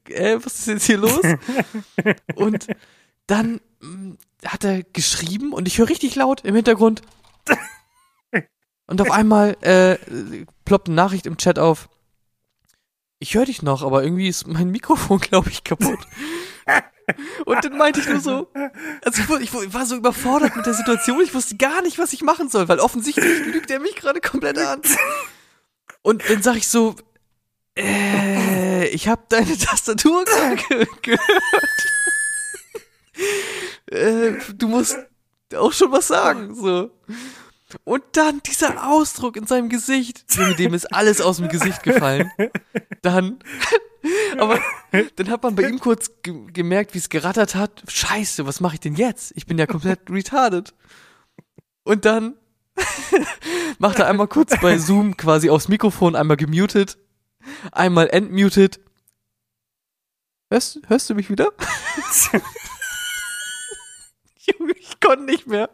äh, was ist jetzt hier los? Und dann mh, hat er geschrieben und ich höre richtig laut im Hintergrund. Und auf einmal äh, ploppt eine Nachricht im Chat auf. Ich höre dich noch, aber irgendwie ist mein Mikrofon, glaube ich, kaputt. Und dann meinte ich nur so, also ich, war so überfordert mit der Situation, ich wusste gar nicht, was ich machen soll, weil offensichtlich lügt er mich gerade komplett an. Und dann sag ich so, äh, ich habe deine Tastatur ge gehört. äh, du musst auch schon was sagen, so. Und dann dieser Ausdruck in seinem Gesicht, mit dem ist alles aus dem Gesicht gefallen. Dann, aber dann hat man bei ihm kurz ge gemerkt, wie es gerattert hat. Scheiße, was mache ich denn jetzt? Ich bin ja komplett retarded. Und dann macht er einmal kurz bei Zoom quasi aufs Mikrofon einmal gemutet, einmal entmutet. Hörst, hörst du mich wieder? Junge, ich konnte nicht mehr.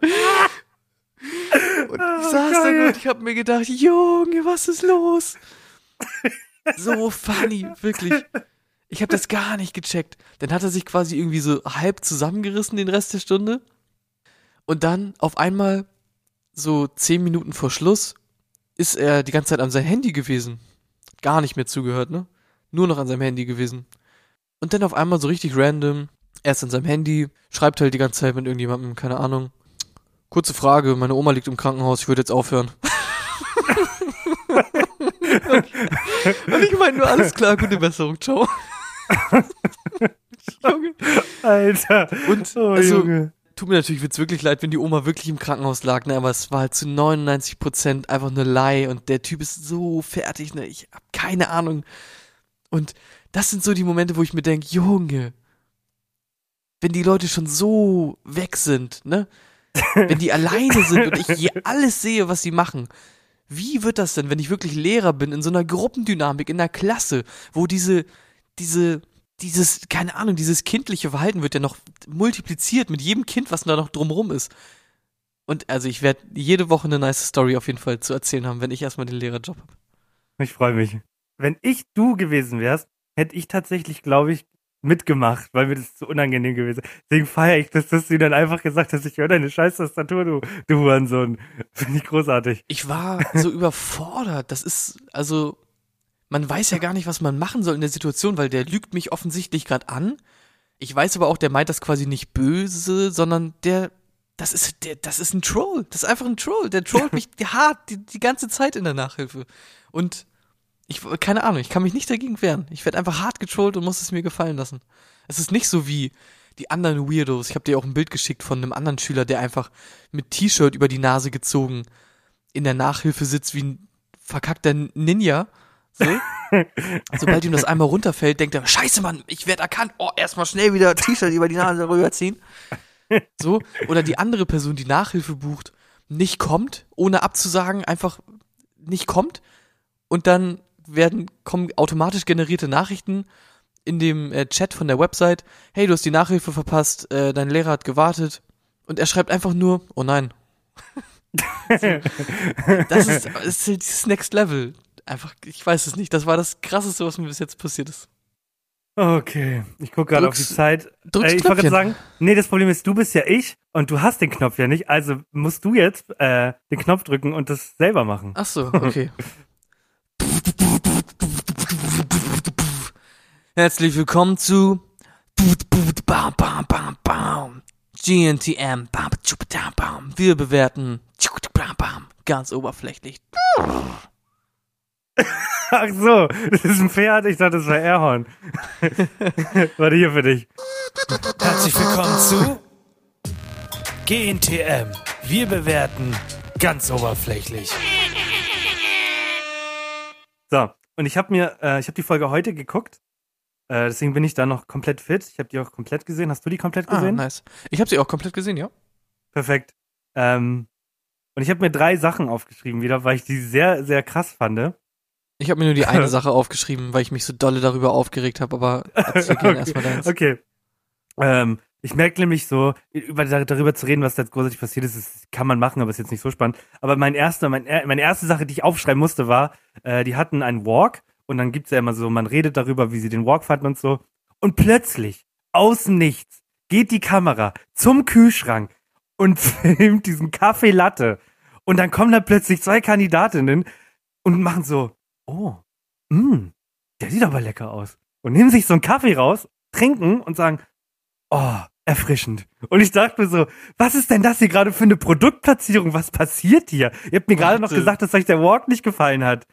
Und ich saß da nur und ich hab mir gedacht, Junge, was ist los? So funny, wirklich. Ich habe das gar nicht gecheckt. Dann hat er sich quasi irgendwie so halb zusammengerissen den Rest der Stunde. Und dann auf einmal, so zehn Minuten vor Schluss, ist er die ganze Zeit an sein Handy gewesen. Gar nicht mehr zugehört, ne? Nur noch an seinem Handy gewesen. Und dann auf einmal so richtig random, er ist an seinem Handy, schreibt halt die ganze Zeit mit irgendjemandem, keine Ahnung. Kurze Frage, meine Oma liegt im Krankenhaus, ich würde jetzt aufhören. und ich meine nur, alles klar, gute Besserung, ciao. Junge. Alter. Und oh, also, Junge. tut mir natürlich wird's wirklich leid, wenn die Oma wirklich im Krankenhaus lag, ne, aber es war halt zu 99 Prozent einfach eine Lie und der Typ ist so fertig, ne, ich hab keine Ahnung. Und das sind so die Momente, wo ich mir denke, Junge, wenn die Leute schon so weg sind, ne, wenn die alleine sind und ich alles sehe, was sie machen, wie wird das denn, wenn ich wirklich Lehrer bin, in so einer Gruppendynamik, in einer Klasse, wo diese, diese, dieses, keine Ahnung, dieses kindliche Verhalten wird ja noch multipliziert mit jedem Kind, was da noch drumrum ist. Und also ich werde jede Woche eine nice Story auf jeden Fall zu erzählen haben, wenn ich erstmal den Lehrerjob habe. Ich freue mich. Wenn ich du gewesen wärst, hätte ich tatsächlich, glaube ich, mitgemacht, weil mir das zu unangenehm gewesen ist. Deswegen feiere ich, dass, dass du dann einfach gesagt hast, ich höre deine scheiß Tastatur, du, du Hurensohn. Finde ich großartig. Ich war so überfordert. Das ist, also, man weiß ja gar nicht, was man machen soll in der Situation, weil der lügt mich offensichtlich gerade an. Ich weiß aber auch, der meint das quasi nicht böse, sondern der, das ist, der, das ist ein Troll. Das ist einfach ein Troll. Der trollt mich hart die, die ganze Zeit in der Nachhilfe. Und ich, keine Ahnung, ich kann mich nicht dagegen wehren. Ich werde einfach hart getrollt und muss es mir gefallen lassen. Es ist nicht so wie die anderen Weirdos. Ich habe dir auch ein Bild geschickt von einem anderen Schüler, der einfach mit T-Shirt über die Nase gezogen in der Nachhilfe sitzt wie ein verkackter Ninja. So. Sobald ihm das einmal runterfällt, denkt er, scheiße Mann, ich werde erkannt. Oh, erstmal schnell wieder T-Shirt über die Nase rüberziehen. So. Oder die andere Person, die Nachhilfe bucht, nicht kommt, ohne abzusagen, einfach nicht kommt und dann werden, kommen automatisch generierte Nachrichten in dem äh, Chat von der Website, hey, du hast die Nachhilfe verpasst, äh, dein Lehrer hat gewartet. Und er schreibt einfach nur, oh nein. das, ist, das ist dieses Next Level. Einfach, ich weiß es nicht. Das war das Krasseste, was mir bis jetzt passiert ist. Okay, ich gucke gerade auf die Zeit. Äh, ich wollte gerade sagen, nee, das Problem ist, du bist ja ich und du hast den Knopf ja nicht, also musst du jetzt äh, den Knopf drücken und das selber machen. Ach so, okay. Herzlich willkommen zu Bam, bam, bam, bam. GNTM. Wir bewerten tschub, bam, bam, ganz oberflächlich. Ach so, das ist ein Pferd, ich dachte, das war Airhorn. Warte hier für dich. Herzlich willkommen zu GNTM. Wir bewerten ganz oberflächlich. So, und ich habe mir, äh, ich habe die Folge heute geguckt. Äh, deswegen bin ich da noch komplett fit. Ich habe die auch komplett gesehen. Hast du die komplett Ah, gesehen? nice. Ich habe sie auch komplett gesehen, ja. Perfekt. Ähm, und ich habe mir drei Sachen aufgeschrieben wieder, weil ich die sehr, sehr krass fand. Ich habe mir nur die eine Sache aufgeschrieben, weil ich mich so dolle darüber aufgeregt habe, aber gerne erstmal deins. Okay. Ähm, ich merke nämlich so, über, darüber zu reden, was da jetzt großartig passiert ist, das kann man machen, aber ist jetzt nicht so spannend. Aber mein erster, mein, er- meine erste Sache, die ich aufschreiben musste, war, äh, die hatten einen Walk und dann gibt's ja immer so, man redet darüber, wie sie den Walk fanden und so. Und plötzlich, aus dem Nichts, geht die Kamera zum Kühlschrank und filmt diesen Kaffee Latte. Und dann kommen da plötzlich zwei Kandidatinnen und machen so, oh, mh, der sieht aber lecker aus. Und nehmen sich so einen Kaffee raus, trinken und sagen, oh, erfrischend. Und ich dachte mir so, was ist denn das hier gerade für eine Produktplatzierung? Was passiert hier? Ihr habt mir gerade noch gesagt, dass euch der Walk nicht gefallen hat.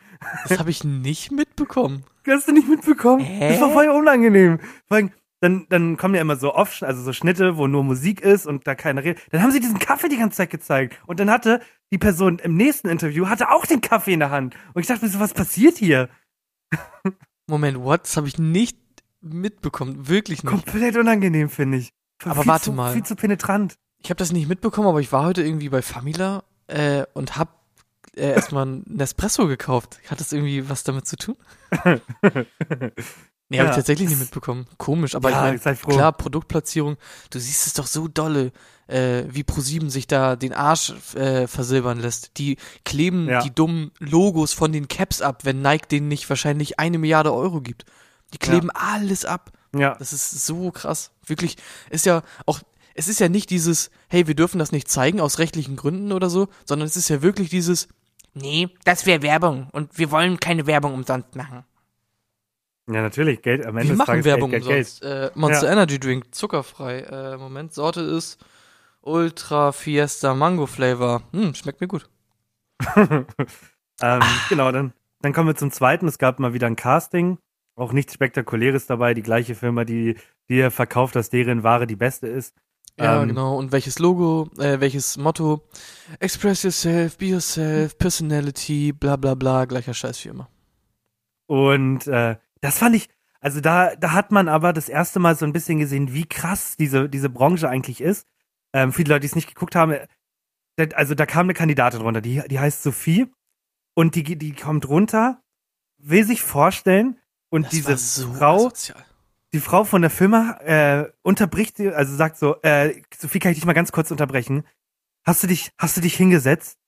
Das habe ich nicht mitbekommen. Hast du nicht mitbekommen? Hä? Das war voll unangenehm. Vor allem, dann, dann kommen ja immer so oft, also so Schnitte, wo nur Musik ist und da keiner redet. Dann haben sie diesen Kaffee die ganze Zeit gezeigt. Und dann hatte die Person im nächsten Interview, hatte auch den Kaffee in der Hand. Und ich dachte mir so, was passiert hier? Moment, what? Das habe ich nicht mitbekommen. Wirklich nicht. Komplett unangenehm, finde ich. Aber warte zu, mal. Viel zu penetrant. Ich habe das nicht mitbekommen, aber ich war heute irgendwie bei Famila äh, und hab äh, erstmal einen Nespresso gekauft. Hat das irgendwie was damit zu tun? Nee, habe Ja. ich tatsächlich nicht mitbekommen. Komisch, aber Ja, ich mein, sei froh. klar, Produktplatzierung, du siehst es doch so dolle, äh, wie ProSieben sich da den Arsch äh, versilbern lässt. Die kleben Ja. die dummen Logos von den Caps ab, wenn Nike denen nicht wahrscheinlich eine Milliarde Euro gibt. Die kleben alles ab. Ja. Das ist so krass. Wirklich, ist ja auch, es ist ja nicht dieses, hey, wir dürfen das nicht zeigen aus rechtlichen Gründen oder so, sondern es ist ja wirklich dieses, nee, das wäre Werbung und wir wollen keine Werbung umsonst machen. Ja, natürlich. Geld am Ende Wir des machen Tages Werbung Geld, Geld, umsonst. Äh, Monster Ja. Energy Drink, zuckerfrei. Äh, Moment, Sorte ist Ultra Fiesta Mango Flavor. Hm, schmeckt mir gut. ähm, Ah. Genau, dann, dann kommen wir zum zweiten. Es gab mal wieder ein Casting. Auch nichts Spektakuläres dabei. Die gleiche Firma, die dir verkauft, dass deren Ware die beste ist. Ja, Ähm, genau. Und welches Logo, äh, welches Motto? Express yourself, be yourself, personality, bla bla bla, gleicher Scheiß wie immer. Und äh, das fand ich, also da, da hat man aber das erste Mal so ein bisschen gesehen, wie krass diese, diese Branche eigentlich ist. Ähm, viele Leute, die es nicht geguckt haben, äh, also da kam eine Kandidatin runter, die, die heißt Sophie und die, die kommt runter, will sich vorstellen und Das diese so Frau, asozial. die Frau von der Firma äh, unterbricht sie, also sagt so, äh, Sophie, kann ich dich mal ganz kurz unterbrechen? Hast du dich, hast du dich hingesetzt?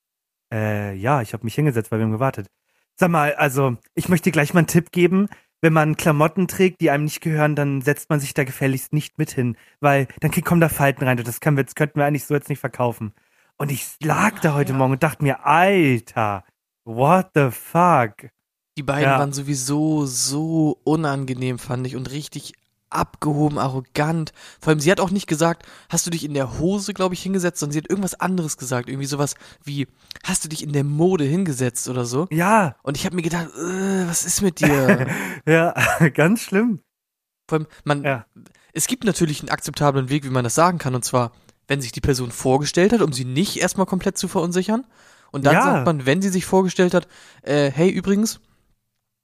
Äh, ja, ich habe mich hingesetzt, weil wir haben gewartet. Sag mal, also, ich möchte dir gleich mal einen Tipp geben. Wenn man Klamotten trägt, die einem nicht gehören, dann setzt man sich da gefälligst nicht mit hin, weil dann kommen da Falten rein und das können wir, das könnten wir eigentlich so jetzt nicht verkaufen. Und ich lag da heute ja. Morgen und dachte mir, Alter, what the fuck? Die beiden Ja. waren sowieso so unangenehm, fand ich, und richtig abgehoben, arrogant. Vor allem, sie hat auch nicht gesagt, hast du dich in der Hose, glaube ich, hingesetzt, sondern sie hat irgendwas anderes gesagt. Irgendwie sowas wie, hast du dich in der Mode hingesetzt oder so. Ja, Und ich habe mir gedacht, äh, was ist mit dir? ja, ganz schlimm. Vor allem, man, Ja. es gibt natürlich einen akzeptablen Weg, wie man das sagen kann, und zwar, wenn sich die Person vorgestellt hat, um sie nicht erstmal komplett zu verunsichern. Und dann Ja. sagt man, wenn sie sich vorgestellt hat, äh, hey, übrigens,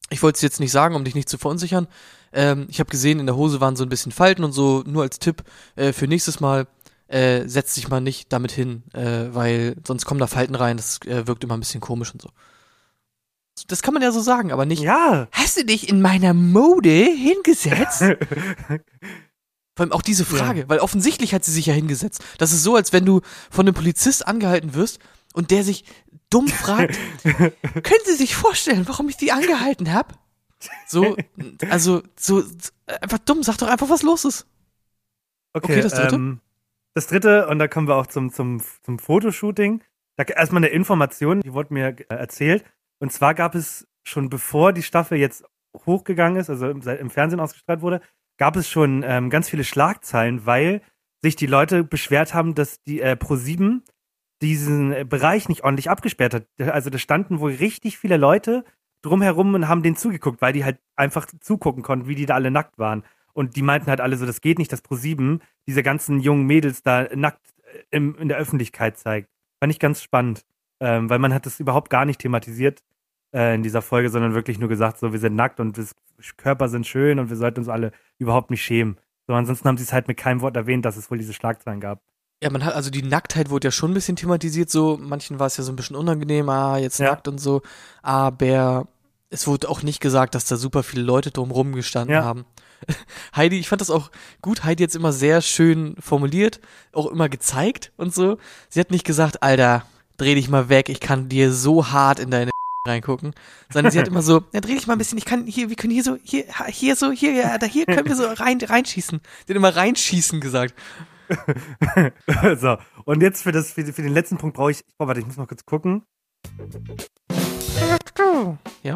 ich wollte es jetzt nicht sagen, um dich nicht zu verunsichern. Ähm, ich habe gesehen, in der Hose waren so ein bisschen Falten und so, nur als Tipp äh, für nächstes Mal, äh, setz dich mal nicht damit hin, äh, weil sonst kommen da Falten rein, das äh, wirkt immer ein bisschen komisch und so. Das kann man ja so sagen, aber nicht, Ja. hast du dich in meiner Mode hingesetzt? Vor allem auch diese Frage, weil offensichtlich hat sie sich ja hingesetzt. Das ist so, als wenn du von einem Polizist angehalten wirst und der sich dumm fragt, können Sie sich vorstellen, warum ich Sie angehalten habe? So, also, so, einfach dumm, sag doch einfach, was los ist. Okay, okay das dritte? Ähm, das dritte, und da kommen wir auch zum, zum, zum Fotoshooting. Da erstmal eine Information, die wurde mir äh, erzählt. Und zwar gab es schon bevor die Staffel jetzt hochgegangen ist, also im, im Fernsehen ausgestrahlt wurde, gab es schon ähm, ganz viele Schlagzeilen, weil sich die Leute beschwert haben, dass die äh, Pro7 diesen äh, Bereich nicht ordentlich abgesperrt hat. Also da standen wohl richtig viele Leute drumherum und haben denen zugeguckt, weil die halt einfach zugucken konnten, wie die da alle nackt waren. Und die meinten halt alle so, das geht nicht, dass Pro7 diese ganzen jungen Mädels da nackt äh, im, in der Öffentlichkeit zeigt. Fand ich ganz spannend, ähm, weil man hat das überhaupt gar nicht thematisiert äh, in dieser Folge, sondern wirklich nur gesagt, so wir sind nackt und Körper sind schön und wir sollten uns alle überhaupt nicht schämen. So, ansonsten haben sie es halt mit keinem Wort erwähnt, dass es wohl diese Schlagzeilen gab. Ja, man hat, also die Nacktheit wurde ja schon ein bisschen thematisiert, so, manchen war es ja so ein bisschen unangenehm, ah, jetzt ja. nackt und so, aber es wurde auch nicht gesagt, dass da super viele Leute drumrum gestanden ja. haben. Heidi, ich fand das auch gut, Heidi jetzt immer sehr schön formuliert, auch immer gezeigt und so. Sie hat nicht gesagt, Alter, dreh dich mal weg, ich kann dir so hart in deine reingucken, sondern sie hat immer so, ja, dreh dich mal ein bisschen, ich kann hier, wir können hier so, hier, hier so, hier, ja, da hier können wir so rein, reinschießen. Sie hat immer reinschießen gesagt. so, und jetzt für, das, für, für den letzten Punkt brauche ich, oh, warte, ich muss mal kurz gucken. Ja.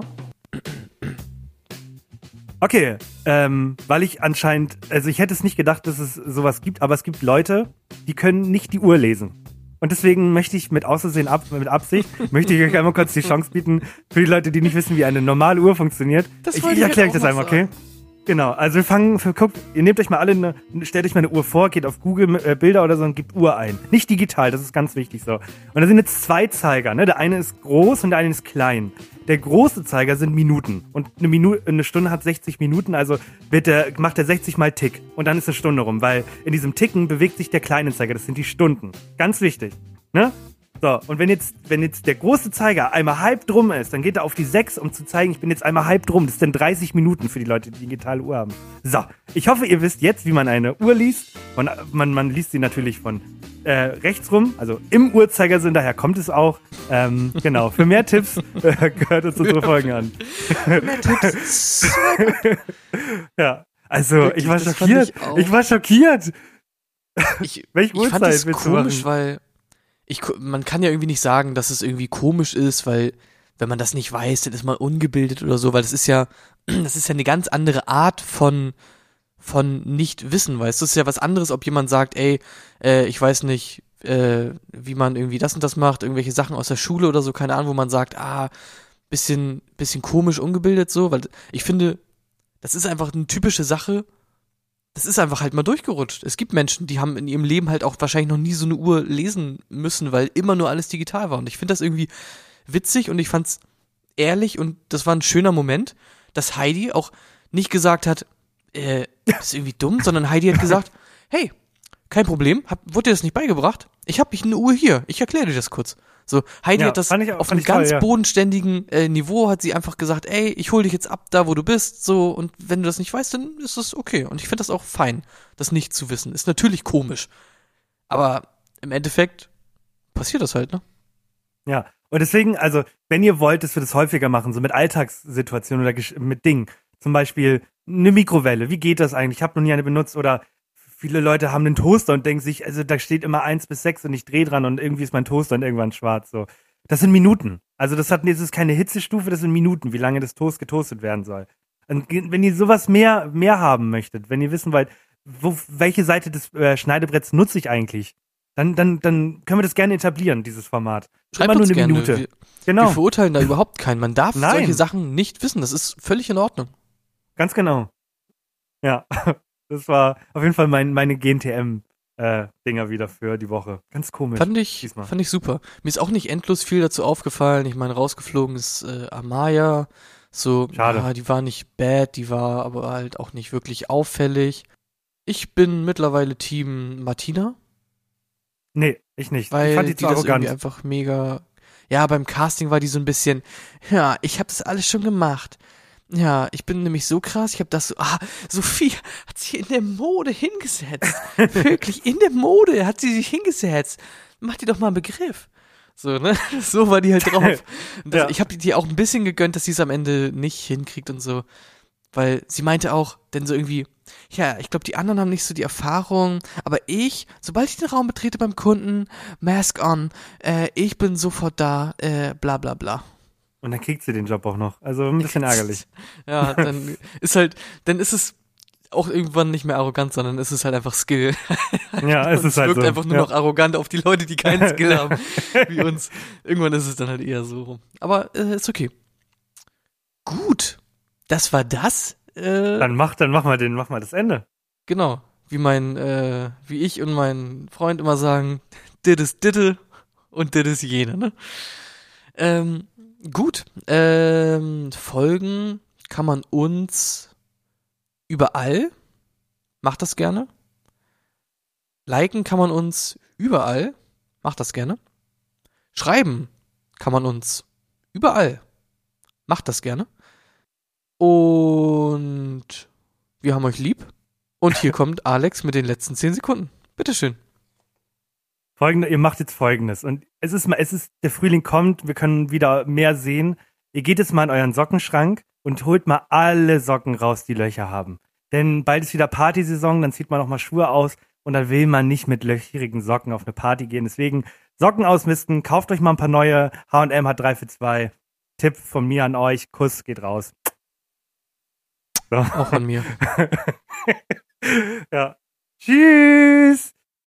Okay, ähm, weil ich anscheinend, also ich hätte es nicht gedacht, dass es sowas gibt, aber es gibt Leute, die können nicht die Uhr lesen. Und deswegen möchte ich mit Außersehen, ab, mit Absicht, möchte ich euch einmal kurz die Chance bieten, für die Leute, die nicht wissen, wie eine normale Uhr funktioniert. Das ich, ich erkläre euch das einmal, okay? Genau, also wir fangen, guckt, ihr nehmt euch mal alle, eine, stellt euch mal eine Uhr vor, geht auf Google äh, Bilder oder so und gebt Uhr ein. Nicht digital, das ist ganz wichtig so. Und da sind jetzt zwei Zeiger, ne? Der eine ist groß und der eine ist klein. Der große Zeiger sind Minuten. Und eine, Minute, eine Stunde hat 60 Minuten, also wird der, macht er 60 mal Tick. Und dann ist eine Stunde rum, weil in diesem Ticken bewegt sich der kleine Zeiger, das sind die Stunden. Ganz wichtig. Ne? So, und wenn jetzt, wenn jetzt der große Zeiger einmal halb drum ist, dann geht er auf die 6, um zu zeigen, ich bin jetzt einmal halb drum. Das sind 30 Minuten für die Leute, die digitale Uhr haben. So, ich hoffe, ihr wisst jetzt, wie man eine Uhr liest. Und man, man liest sie natürlich von äh, rechts rum, also im Uhrzeigersinn, daher kommt es auch. Ähm, genau, für mehr Tipps äh, gehört uns unsere Folgen an. Für mehr Tipps. ja, also Wirklich, ich war schockiert. Ich, ich, war schockiert. Ich, Welche Uhrzeit fand das komisch, weil ich, man kann ja irgendwie nicht sagen, dass es irgendwie komisch ist, weil wenn man das nicht weiß, dann ist man ungebildet oder so, weil das ist ja, das ist ja eine ganz andere Art von von nicht wissen, weißt du, es ist ja was anderes, ob jemand sagt, ey, äh, ich weiß nicht, äh, wie man irgendwie das und das macht, irgendwelche Sachen aus der Schule oder so, keine Ahnung, wo man sagt, ah, bisschen, bisschen komisch ungebildet so, weil ich finde, das ist einfach eine typische Sache, das ist einfach halt mal durchgerutscht. Es gibt Menschen, die haben in ihrem Leben halt auch wahrscheinlich noch nie so eine Uhr lesen müssen, weil immer nur alles digital war. Und ich finde das irgendwie witzig und ich fand's ehrlich und das war ein schöner Moment, dass Heidi auch nicht gesagt hat, äh, ist irgendwie dumm, sondern Heidi hat gesagt, hey, kein Problem, hab, wurde dir das nicht beigebracht? Ich habe mich eine Uhr hier, ich erkläre dir das kurz. So, Heidi ja, hat das ich, auf einem ganz toll, ja. bodenständigen äh, Niveau, hat sie einfach gesagt, ey, ich hol dich jetzt ab, da wo du bist, so, und wenn du das nicht weißt, dann ist das okay. Und ich finde das auch fein, das nicht zu wissen. Ist natürlich komisch. Aber im Endeffekt passiert das halt, ne? Ja, und deswegen, also, wenn ihr wollt, dass wir das häufiger machen, so mit Alltagssituationen oder mit Dingen, zum Beispiel eine Mikrowelle, wie geht das eigentlich? Ich habe noch nie eine benutzt oder viele Leute haben einen Toaster und denken sich, also da steht immer eins bis sechs und ich drehe dran und irgendwie ist mein Toaster dann irgendwann schwarz. So. Das sind Minuten. Also das hat das ist keine Hitzestufe, das sind Minuten, wie lange das Toast getoastet werden soll. Und wenn ihr sowas mehr, mehr haben möchtet, wenn ihr wissen wollt, wo, welche Seite des äh, Schneidebretts nutze ich eigentlich, dann, dann, dann können wir das gerne etablieren, dieses Format. Schreibt immer nur eine gerne. Minute. Wir, genau. wir verurteilen da überhaupt keinen. Man darf Nein. solche Sachen nicht wissen. Das ist völlig in Ordnung. Ganz genau. Ja. Das war auf jeden Fall mein, meine GNTM. Äh, Dinger wieder für die Woche. Ganz komisch. Fand ich, diesmal. fand ich super. Mir ist auch nicht endlos viel dazu aufgefallen. Ich meine, rausgeflogen ist äh, Amaya. So, Schade. Ja, die war nicht bad, die war aber halt auch nicht wirklich auffällig. Ich bin mittlerweile Team Martina. Nee, ich nicht. Weil ich fand die, die das irgendwie einfach mega. Ja, beim Casting war die so ein bisschen, ja, ich habe das alles schon gemacht. Ja, ich bin nämlich so krass, ich habe das so, ah, Sophie hat sich in der Mode hingesetzt. Wirklich, in der Mode hat sie sich hingesetzt. Mach dir doch mal einen Begriff. So, ne? So war die halt drauf. Das, ja. Ich habe die auch ein bisschen gegönnt, dass sie es am Ende nicht hinkriegt und so. Weil sie meinte auch, denn so irgendwie, ja, ich glaube, die anderen haben nicht so die Erfahrung, aber ich, sobald ich den Raum betrete beim Kunden, Mask on, äh, ich bin sofort da, äh, bla bla bla. Und dann kriegt sie den Job auch noch. Also ein bisschen ärgerlich. ja, dann ist halt, dann ist es auch irgendwann nicht mehr arrogant, sondern es ist halt einfach Skill. Ja, es ist halt wirkt so. einfach nur ja. noch arrogant auf die Leute, die keinen Skill haben, wie uns. Irgendwann ist es dann halt eher so rum. Aber äh, ist okay. Gut. Das war das. Äh, dann mach, dann mach mal den, mach mal das Ende. Genau. Wie mein, äh, wie ich und mein Freund immer sagen, dit ist ditte und dit ist jene, ne? Ähm, gut. Ähm, Folgen kann man uns überall. Macht das gerne. Liken kann man uns überall. Macht das gerne. Schreiben kann man uns überall. Macht das gerne. Und wir haben euch lieb. Und hier kommt Alex mit den letzten zehn Sekunden. Bitteschön. Folgende, ihr macht jetzt folgendes. Und es ist mal, es ist, der Frühling kommt, wir können wieder mehr sehen. Ihr geht jetzt mal in euren Sockenschrank und holt mal alle Socken raus, die Löcher haben. Denn bald ist wieder Partysaison, dann zieht man auch mal Schuhe aus und dann will man nicht mit löcherigen Socken auf eine Party gehen. Deswegen Socken ausmisten, kauft euch mal ein paar neue. H&M hat 3 für 2. Tipp von mir an euch, Kuss geht raus. So. Auch von mir. ja. Tschüss.